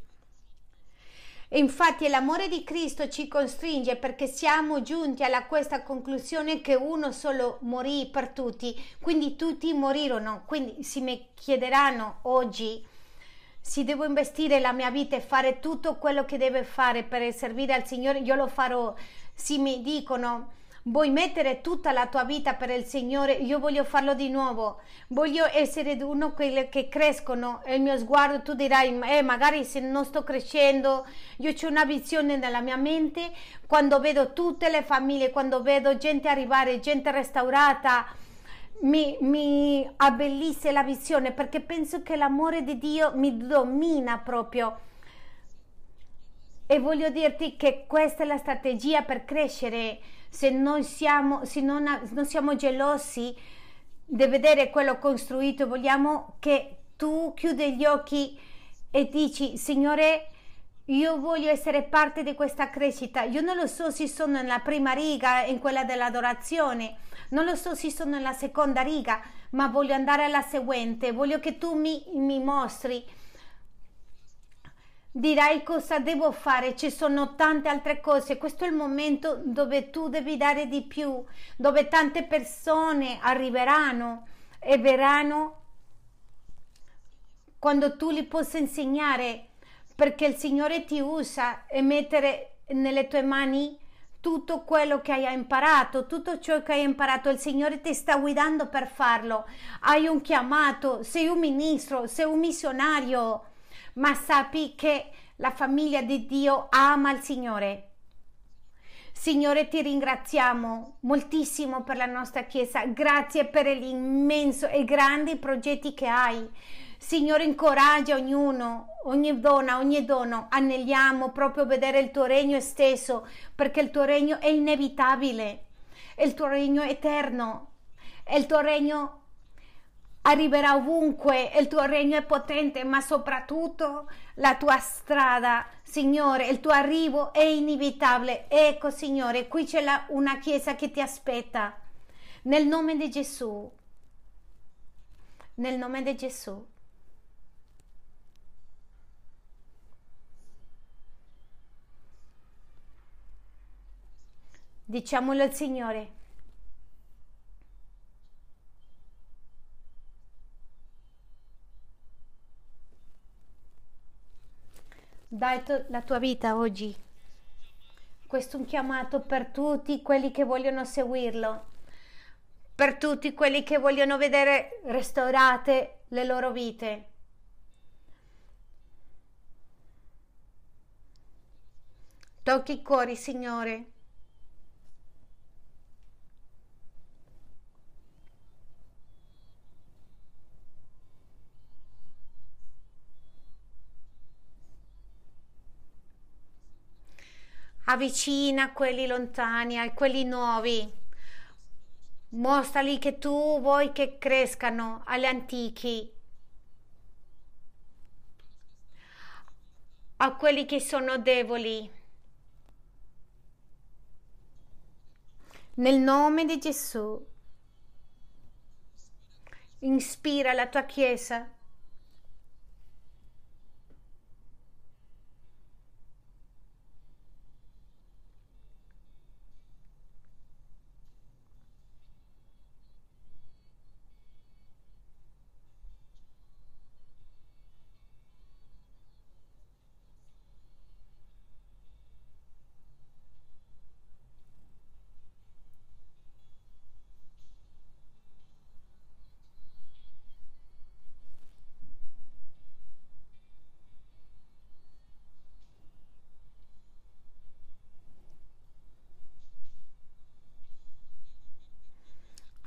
Infatti l'amore di Cristo ci costringe perché siamo giunti a questa conclusione che uno solo morì per tutti, quindi tutti morirono. Quindi se mi chiederanno oggi se devo investire la mia vita e fare tutto quello che deve fare per servire al Signore, io lo farò. Se mi dicono Vuoi mettere tutta la tua vita per il Signore? Io voglio farlo di nuovo. Voglio essere uno quelli che crescono. Il mio sguardo, tu dirai, eh, magari se non sto crescendo, io ho una visione nella mia mente quando vedo tutte le famiglie, quando vedo gente arrivare, gente restaurata. Mi, mi abbellisce la visione perché penso che l'amore di Dio mi domina proprio. E voglio dirti che questa è la strategia per crescere se non siamo, se non, non siamo gelosi di vedere quello costruito, vogliamo che tu chiudi gli occhi e dici, Signore, io voglio essere parte di questa crescita. Io non lo so se sono nella prima riga, in quella dell'adorazione, non lo so se sono nella seconda riga, ma voglio andare alla seguente. Voglio che tu mi, mi mostri dirai cosa devo fare, ci sono tante altre cose, questo è il momento dove tu devi dare di più, dove tante persone arriveranno e verranno quando tu li possa insegnare, perché il Signore ti usa e mettere nelle tue mani tutto quello che hai imparato, tutto ciò che hai imparato, il Signore ti sta guidando per farlo. Hai un chiamato, sei un ministro, sei un missionario ma sappi che la famiglia di Dio ama il Signore. Signore, ti ringraziamo moltissimo per la nostra Chiesa, grazie per l'immenso e grandi progetti che hai. Signore, incoraggia ognuno, ogni donna, ogni donna. Aneliamo proprio vedere il tuo regno esteso, perché il tuo regno è inevitabile, il tuo regno è eterno, il tuo regno arriverà ovunque, il tuo regno è potente, ma soprattutto la tua strada, Signore, il tuo arrivo è inevitabile. Ecco, Signore, qui c'è la, una chiesa che ti aspetta. Nel nome di Gesù. Nel nome di Gesù. Diciamolo al Signore. Dai la tua vita oggi. Questo è un chiamato per tutti quelli che vogliono seguirlo, per tutti quelli che vogliono vedere restaurate le loro vite. Tocchi i cuori, Signore. Avvicina quelli lontani a quelli nuovi. Mostrali che tu vuoi che crescano agli antichi, a quelli che sono deboli. Nel nome di Gesù, ispira la tua Chiesa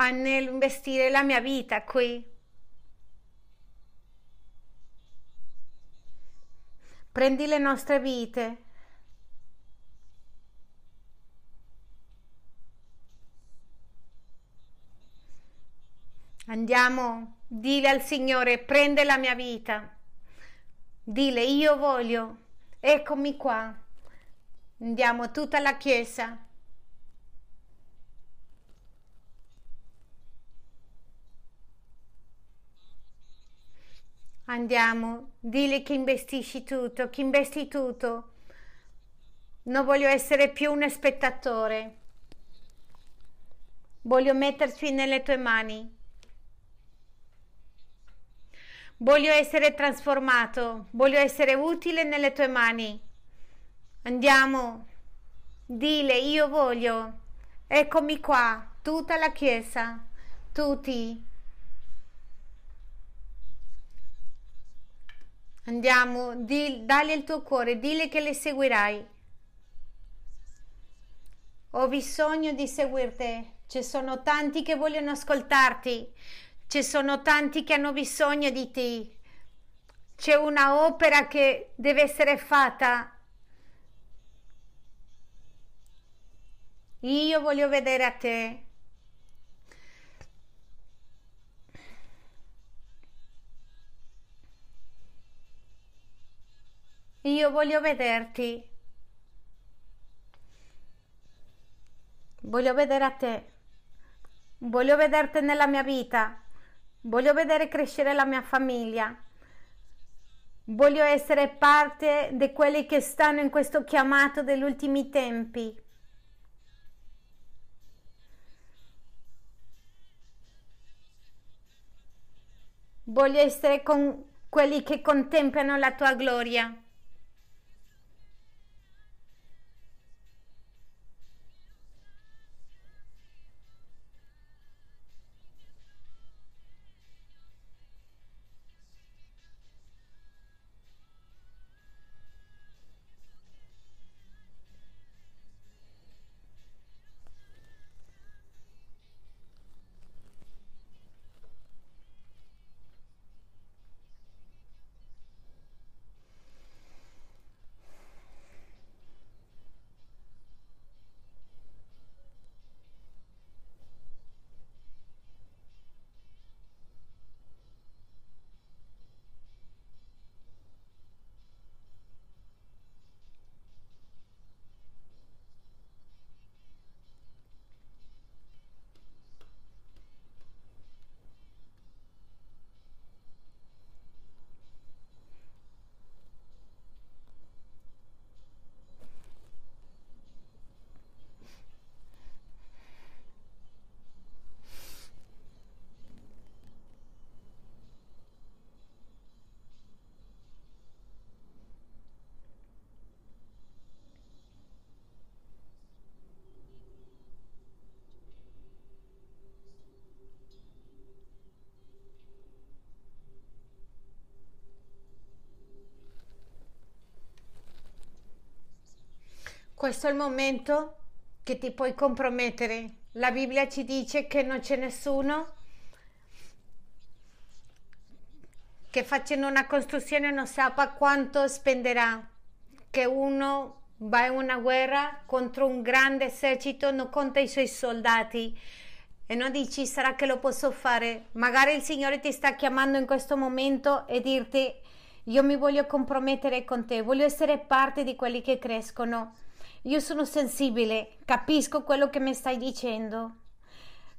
a nell'investire la mia vita qui. Prendi le nostre vite. Andiamo, dile al Signore, prende la mia vita. Dile, io voglio, eccomi qua. Andiamo tutta la Chiesa. Andiamo, dile che investisci tutto, che investi tutto. Non voglio essere più un spettatore. Voglio metterci nelle tue mani. Voglio essere trasformato, voglio essere utile nelle tue mani. Andiamo, dile io voglio. Eccomi qua, tutta la Chiesa, tutti. Andiamo, di, dagli il tuo cuore, dile che le seguirai. Ho bisogno di seguirti. Ci sono tanti che vogliono ascoltarti. Ci sono tanti che hanno bisogno di te. C'è una opera che deve essere fatta. Io voglio vedere a te. Io voglio vederti. Voglio vedere a te. Voglio vederti nella mia vita. Voglio vedere crescere la mia famiglia. Voglio essere parte di quelli che stanno in questo chiamato degli ultimi tempi. Voglio essere con quelli che contemplano la tua gloria. Questo è il momento che ti puoi compromettere. La Bibbia ci dice che non c'è nessuno che facendo una costruzione non sappia quanto spenderà, che uno va in una guerra contro un grande esercito, non conta i suoi soldati e non dici sarà che lo posso fare. Magari il Signore ti sta chiamando in questo momento e dirti io mi voglio compromettere con te, voglio essere parte di quelli che crescono. Io sono sensibile, capisco quello che mi stai dicendo,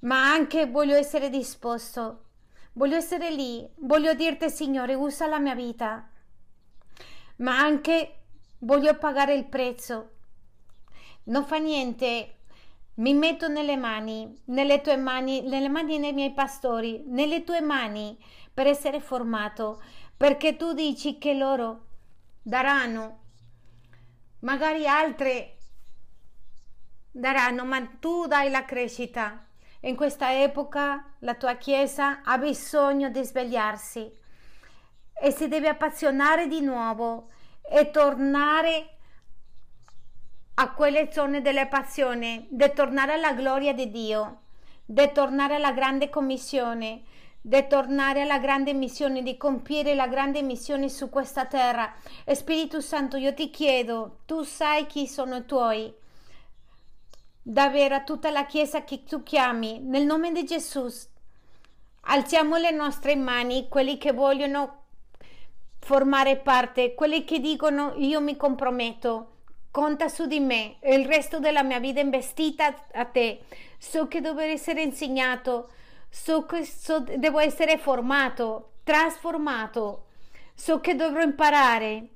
ma anche voglio essere disposto. Voglio essere lì, voglio dirti Signore, usa la mia vita, ma anche voglio pagare il prezzo. Non fa niente, mi metto nelle mani, nelle tue mani, nelle mani dei miei pastori, nelle tue mani per essere formato, perché tu dici che loro daranno magari altre daranno, ma tu dai la crescita. In questa epoca la tua Chiesa ha bisogno di svegliarsi e si deve appassionare di nuovo e tornare a quelle zone della passione, di tornare alla gloria di Dio, di tornare alla grande commissione, di tornare alla grande missione, di compiere la grande missione su questa terra. Spirito Santo, io ti chiedo, tu sai chi sono i tuoi, davvero a tutta la Chiesa che tu chiami, nel nome di Gesù, alziamo le nostre mani, quelli che vogliono formare parte, quelli che dicono io mi comprometto, conta su di me, il resto della mia vita investita a te, so che devo essere insegnato, so che so, devo essere formato, trasformato, so che dovrò imparare,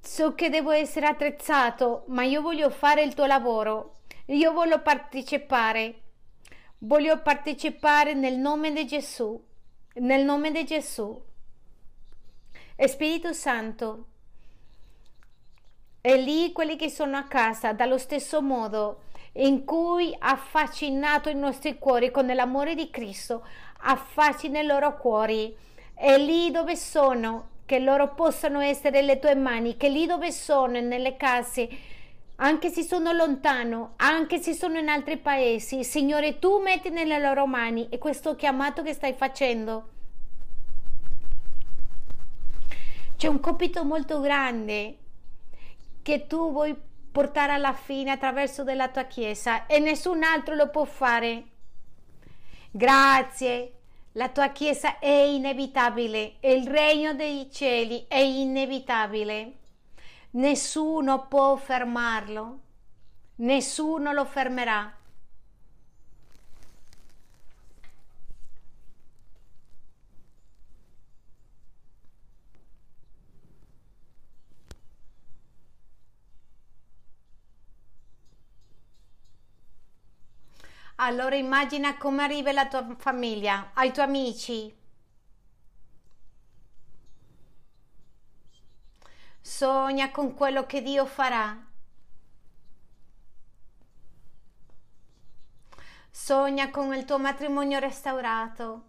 so che devo essere attrezzato, ma io voglio fare il tuo lavoro, io voglio partecipare, voglio partecipare nel nome di Gesù, nel nome di Gesù. Spirito Santo, e lì quelli che sono a casa, dallo stesso modo in cui ha affascinato i nostri cuori con l'amore di Cristo, affascina i loro cuori. E lì dove sono, che loro possano essere le tue mani, che lì dove sono, nelle case, anche se sono lontano, anche se sono in altri paesi, Signore, tu metti nelle loro mani e questo chiamato che stai facendo. C'è un compito molto grande che tu vuoi portare alla fine attraverso della tua chiesa e nessun altro lo può fare. Grazie. La tua chiesa è inevitabile il regno dei cieli è inevitabile. Nessuno può fermarlo. Nessuno lo fermerà. Allora immagina come arriva la tua famiglia, ai tuoi amici. Sogna con quello che Dio farà. Sogna con il tuo matrimonio restaurato,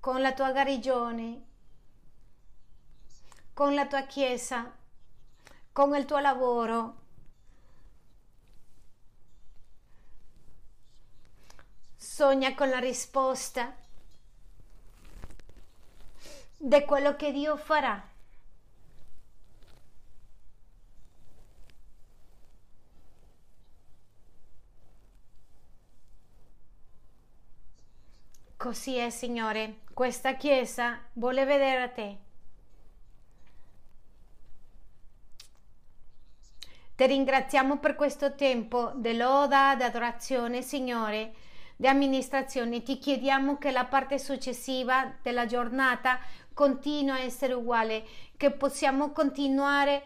con la tua guarigione, con la tua chiesa, con il tuo lavoro sogna con la risposta di quello che Dio farà. Così è, Signore, questa Chiesa vuole vedere a te. Ti ringraziamo per questo tempo di loda, di adorazione, Signore di amministrazione ti chiediamo che la parte successiva della giornata continui a essere uguale, che possiamo continuare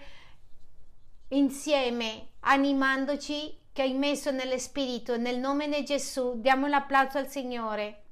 insieme animandoci che hai messo nello spirito. Nel nome di Gesù diamo l'applauso al Signore.